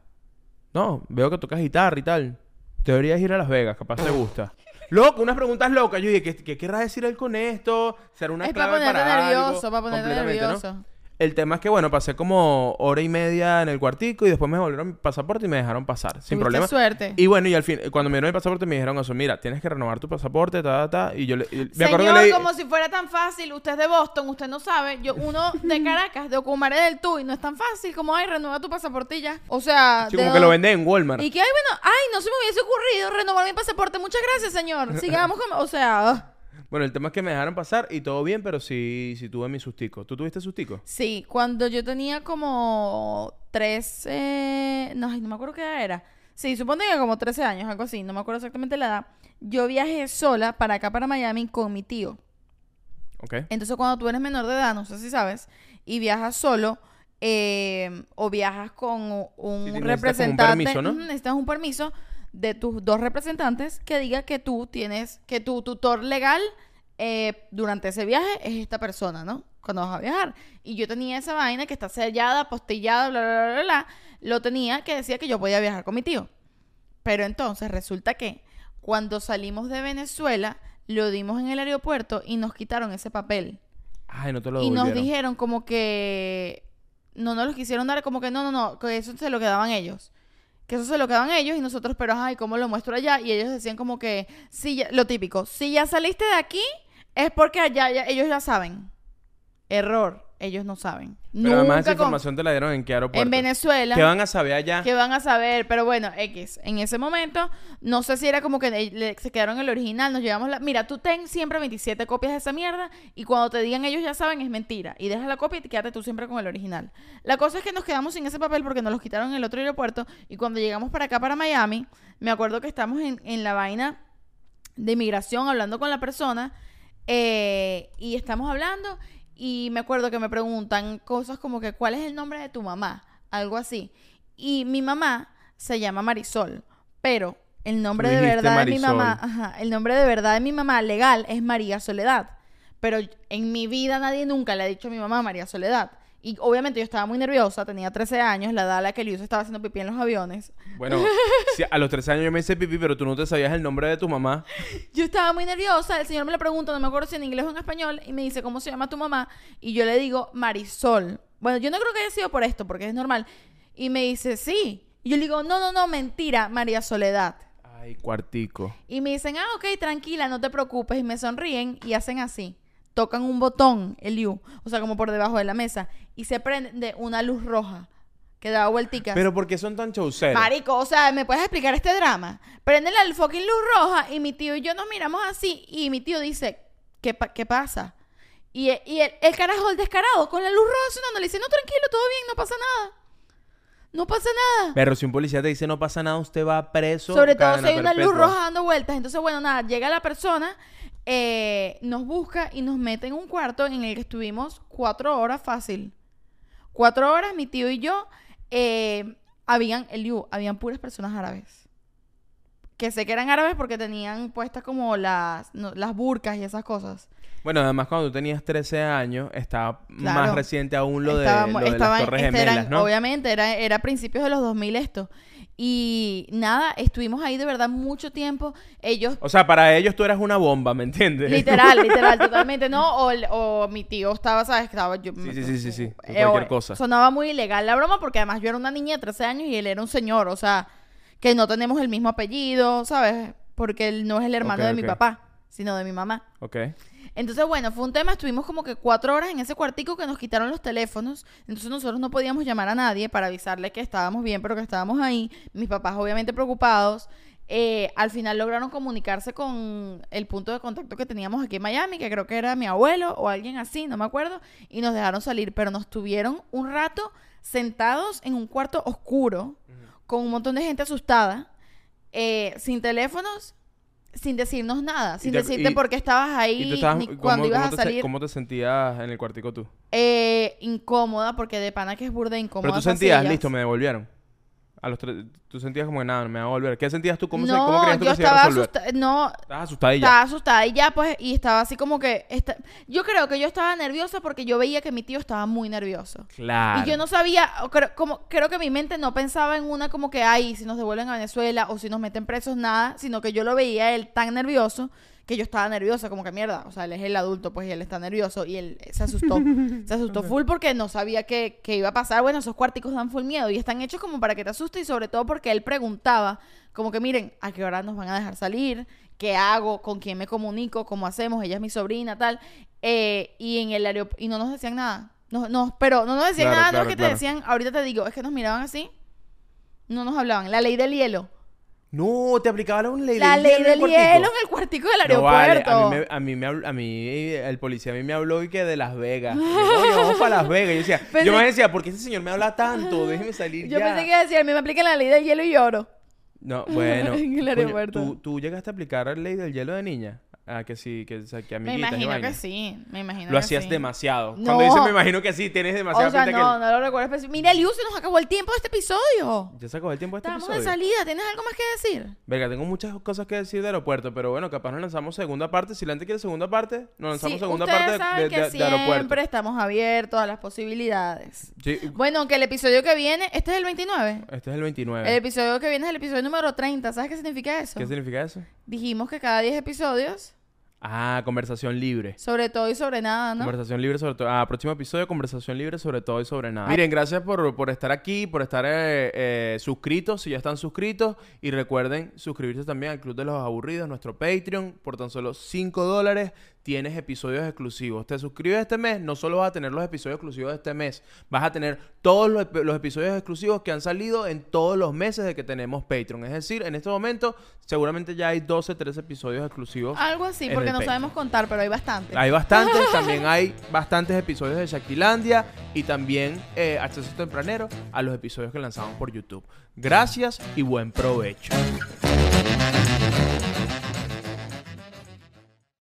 No, veo que tocas guitarra y tal. Deberías ir a Las Vegas, capaz te gusta. Loco, unas preguntas locas. Yo dije, ¿qué, qué querrá decir él con esto? ¿Será una es para clave ponerte para algo? nervioso, para ponerte ¿no? El tema es que, bueno, pasé como hora y media en el cuartico y después me devolvieron mi pasaporte y me dejaron pasar, sin problema. suerte. Y bueno, y al fin, cuando me dieron el pasaporte me dijeron eso, mira, tienes que renovar tu pasaporte, ta, ta, ta. Y yo le... y me acuerdo Señor, que le como si fuera tan fácil, usted es de Boston, usted no sabe, yo uno de Caracas, de Ocumaré del Tuy, no es tan fácil como, ay, renueva tu ya. O sea, Sí, de como que lo venden en Walmart. Y que, ay, bueno, ay, no se me hubiese ocurrido renovar mi pasaporte, muchas gracias, señor. Sigamos con, o sea, ah. Bueno, el tema es que me dejaron pasar y todo bien, pero sí, sí tuve mi sustico. ¿Tú tuviste sustico? sí, cuando yo tenía como 13, no, ay, no me acuerdo qué edad era. Sí, supongo que como 13 años, algo así, no me acuerdo exactamente la edad. Yo viajé sola para acá, para Miami, con mi tío. Ok. Entonces, cuando tú eres menor de edad, no sé si sabes, y viajas solo, eh, o viajas con un Sí, necesitas como un representante, permiso, ¿no? Necesitas un permiso de tus dos representantes que diga que tú tienes, que tu tutor legal eh, durante ese viaje es esta persona, ¿no? Cuando vas a viajar. Y yo tenía esa vaina que está sellada, postillada, bla, bla, bla, bla, bla. Lo tenía que decía que yo podía viajar con mi tío. Pero entonces resulta que cuando salimos de Venezuela, lo dimos en el aeropuerto y nos quitaron ese papel. Ay, no te lo Y nos dijeron como que no nos los quisieron dar, como que no, no, no, que eso se lo quedaban ellos. Que eso se lo quedaban ellos y nosotros, pero ay, ¿cómo lo muestro allá? Y ellos decían como que, sí, ya- lo típico, si ya saliste de aquí, es porque allá ya- ellos ya saben. Error, ellos no saben. Pero además esa Nunca con- información te la dieron en qué aeropuerto. En Venezuela. ¿Qué van a saber allá? ¿Qué van a saber? Pero bueno, X. En ese momento, no sé si era como que se quedaron en el original, nos llevamos la... Mira, tú ten siempre 27 copias de esa mierda y cuando te digan ellos ya saben, es mentira. Y deja la copia y quédate tú siempre con el original. La cosa es que nos quedamos sin ese papel porque nos los quitaron en el otro aeropuerto y cuando llegamos para acá, para Miami, me acuerdo que estamos en, en la vaina de inmigración hablando con la persona eh, y estamos hablando y me acuerdo que me preguntan cosas como que ¿cuál es el nombre de tu mamá? Algo así. Y mi mamá se llama Marisol, pero el nombre de verdad de mi mamá, ajá, el nombre de verdad de mi mamá legal es María Soledad. Pero en mi vida nadie nunca le ha dicho a mi mamá María Soledad. Y obviamente yo estaba muy nerviosa, tenía 13 años, la edad a la que Luis estaba haciendo pipí en los aviones. Bueno, si a los 13 años yo me hice pipí, pero tú no te sabías el nombre de tu mamá. Yo estaba muy nerviosa, el señor me le pregunta, no me acuerdo si en inglés o en español, y me dice, ¿cómo se llama tu mamá? Y yo le digo, Marisol. Bueno, yo no creo que haya sido por esto, porque es normal. Y me dice, sí. Y yo le digo, no, no, no, mentira, María Soledad. Ay, cuartico. Y me dicen, ah, ok, tranquila, no te preocupes. Y me sonríen y hacen así. Tocan un botón, el U, o sea, como por debajo de la mesa. Y se prende una luz roja que da vuelticas. Pero ¿por qué son tan chauceros? Marico, o sea, ¿me puedes explicar este drama? Prende la fucking luz roja y mi tío y yo nos miramos así y mi tío dice, ¿qué, pa- qué pasa? Y, y el, el carajo, el descarado, con la luz roja sonando, le dice, no, tranquilo, todo bien, no pasa nada. No pasa nada. Pero si un policía te dice no pasa nada, usted va preso. Sobre todo si hay una luz roja dando vueltas. Entonces, bueno, nada, llega la persona, eh, nos busca y nos mete en un cuarto en el que estuvimos cuatro horas fácil. Cuatro horas, mi tío y yo, eh, habían, el Liu, habían puras personas árabes. Que sé que eran árabes porque tenían puestas como las, no, las burcas y esas cosas. Bueno, además cuando tú tenías 13 años, estaba Claro. más reciente aún lo de, Estaba- lo de estaba- las Torres este, Gemelas, eran- ¿no? Obviamente, era, era principios de los 2000 esto. Y nada, estuvimos ahí de verdad mucho tiempo. Ellos O sea, para ellos tú eras una bomba, ¿me entiendes? Literal, literal, totalmente no. O, o mi tío estaba, ¿sabes? Estaba yo. Sí, sí, sí, sí, sí. Eh, Cualquier cosa. Sonaba muy ilegal la broma porque además yo era una niña de 13 años y él era un señor, o sea, que no tenemos el mismo apellido, ¿sabes? Porque él no es el hermano de mi papá, sino de mi mamá. Ok. Entonces, bueno, fue un tema, estuvimos como que cuatro horas en ese cuartico que nos quitaron los teléfonos, entonces nosotros no podíamos llamar a nadie para avisarle que estábamos bien, pero que estábamos ahí, mis papás obviamente preocupados. Eh, al final lograron comunicarse con el punto de contacto que teníamos aquí en Miami, que creo que era mi abuelo o alguien así, no me acuerdo, y nos dejaron salir, pero nos tuvieron un rato sentados en un cuarto oscuro, con un montón de gente asustada, eh, sin teléfonos, sin decirnos nada, sin te- decirte y- por qué estabas ahí, ¿Y tú estabas- ni cómo- cuando ibas a te salir. ¿Cómo te sentías en el cuartico tú? Eh, incómoda, porque de pana que es burda incómoda. Pero tú sentías, sillas. listo, me devolvieron. A los tres, tú sentías como que nada, me va a volver. ¿Qué sentías tú? ¿Cómo, se, no, cómo creías tú yo que se iba a estaba resolver? asustada. No, Estabas asustadilla. estaba asustada y ya, pues, y estaba así como que. esta- Yo creo que yo estaba nerviosa porque yo veía que mi tío estaba muy nervioso. Claro. Y yo no sabía, creo, como, creo que mi mente no pensaba en una como que, ay, si nos devuelven a Venezuela o si nos meten presos, nada, sino que yo lo veía a él tan nervioso que yo estaba nerviosa, como que mierda, o sea, él es el adulto, pues, y él está nervioso y él se asustó, se asustó full porque no sabía qué, qué iba a pasar. Bueno, esos cuarticos dan full miedo y están hechos como para que te asustes y sobre todo porque él preguntaba, como que miren, ¿a qué hora nos van a dejar salir? ¿Qué hago? ¿Con quién me comunico? ¿Cómo hacemos? Ella es mi sobrina, tal. Eh, y en el aeropuerto, y no nos decían nada. No, no, pero no nos decían Claro, nada, no es que claro. te decían, ahorita te digo, es que nos miraban así. No nos hablaban. La ley del hielo. No, te aplicaba la ley La del ley hielo del hielo en el cuartico del No, vale, aeropuerto. A mí, me, a, mí me a mí, el policía a mí me habló y que de Las Vegas. Yo, Coño, vamos para Las Vegas. Yo decía, Pensé- yo me decía, ¿por qué ese señor me habla tanto? Déjeme salir Yo ya. pensé que iba a decir, a mí me aplican la ley del hielo y lloro. No, bueno. En el coño, aeropuerto. ¿tú, tú llegaste a aplicar la ley del hielo de niña? Ah, que sí, que, o sea, que Me amiguitas y imagino que sí. Me imagino Lo que hacías sí. demasiado. No. Cuando dice me imagino que sí, tienes demasiada O sea, pinta no, que... no lo recuerdo. Mira, Liu, se nos acabó el tiempo de este episodio. Ya se acabó el tiempo de este Estamos de episodio. salida. ¿Tienes algo más que decir? Verga, tengo muchas cosas que decir de aeropuerto, pero bueno, capaz nos lanzamos segunda parte. Si la gente quiere segunda parte, nos lanzamos Sí, segunda parte de, de- que de- de siempre aeropuerto. estamos abiertos a las posibilidades. Sí, Bueno, aunque el episodio que viene, este es el 29. este es el 29. El episodio que viene es el episodio número 30. ¿Sabes qué significa eso? ¿Qué significa eso? Dijimos que cada 10 episodios, Ah, conversación libre. sobre todo y sobre nada, ¿no? Conversación libre sobre todo. Ah, próximo episodio, conversación libre sobre todo y sobre nada. Miren, gracias por, por estar aquí, por estar eh, eh, suscritos, si ya están suscritos. Y recuerden suscribirse también al Club de los Aburridos, nuestro Patreon. Por tan solo 5 dólares tienes episodios exclusivos. Te suscribes este mes, no solo vas a tener los episodios exclusivos de este mes, vas a tener todos los, ep- los episodios exclusivos que han salido en todos los meses de que tenemos Patreon. Es decir, en este momento seguramente ya hay 12, 13 episodios exclusivos. Algo así, porque no Patreon. sabemos contar, pero hay bastante. Hay bastantes, también hay bastantes episodios de Shaquilandia y también eh, acceso tempranero a los episodios que lanzamos por YouTube. Gracias y buen provecho.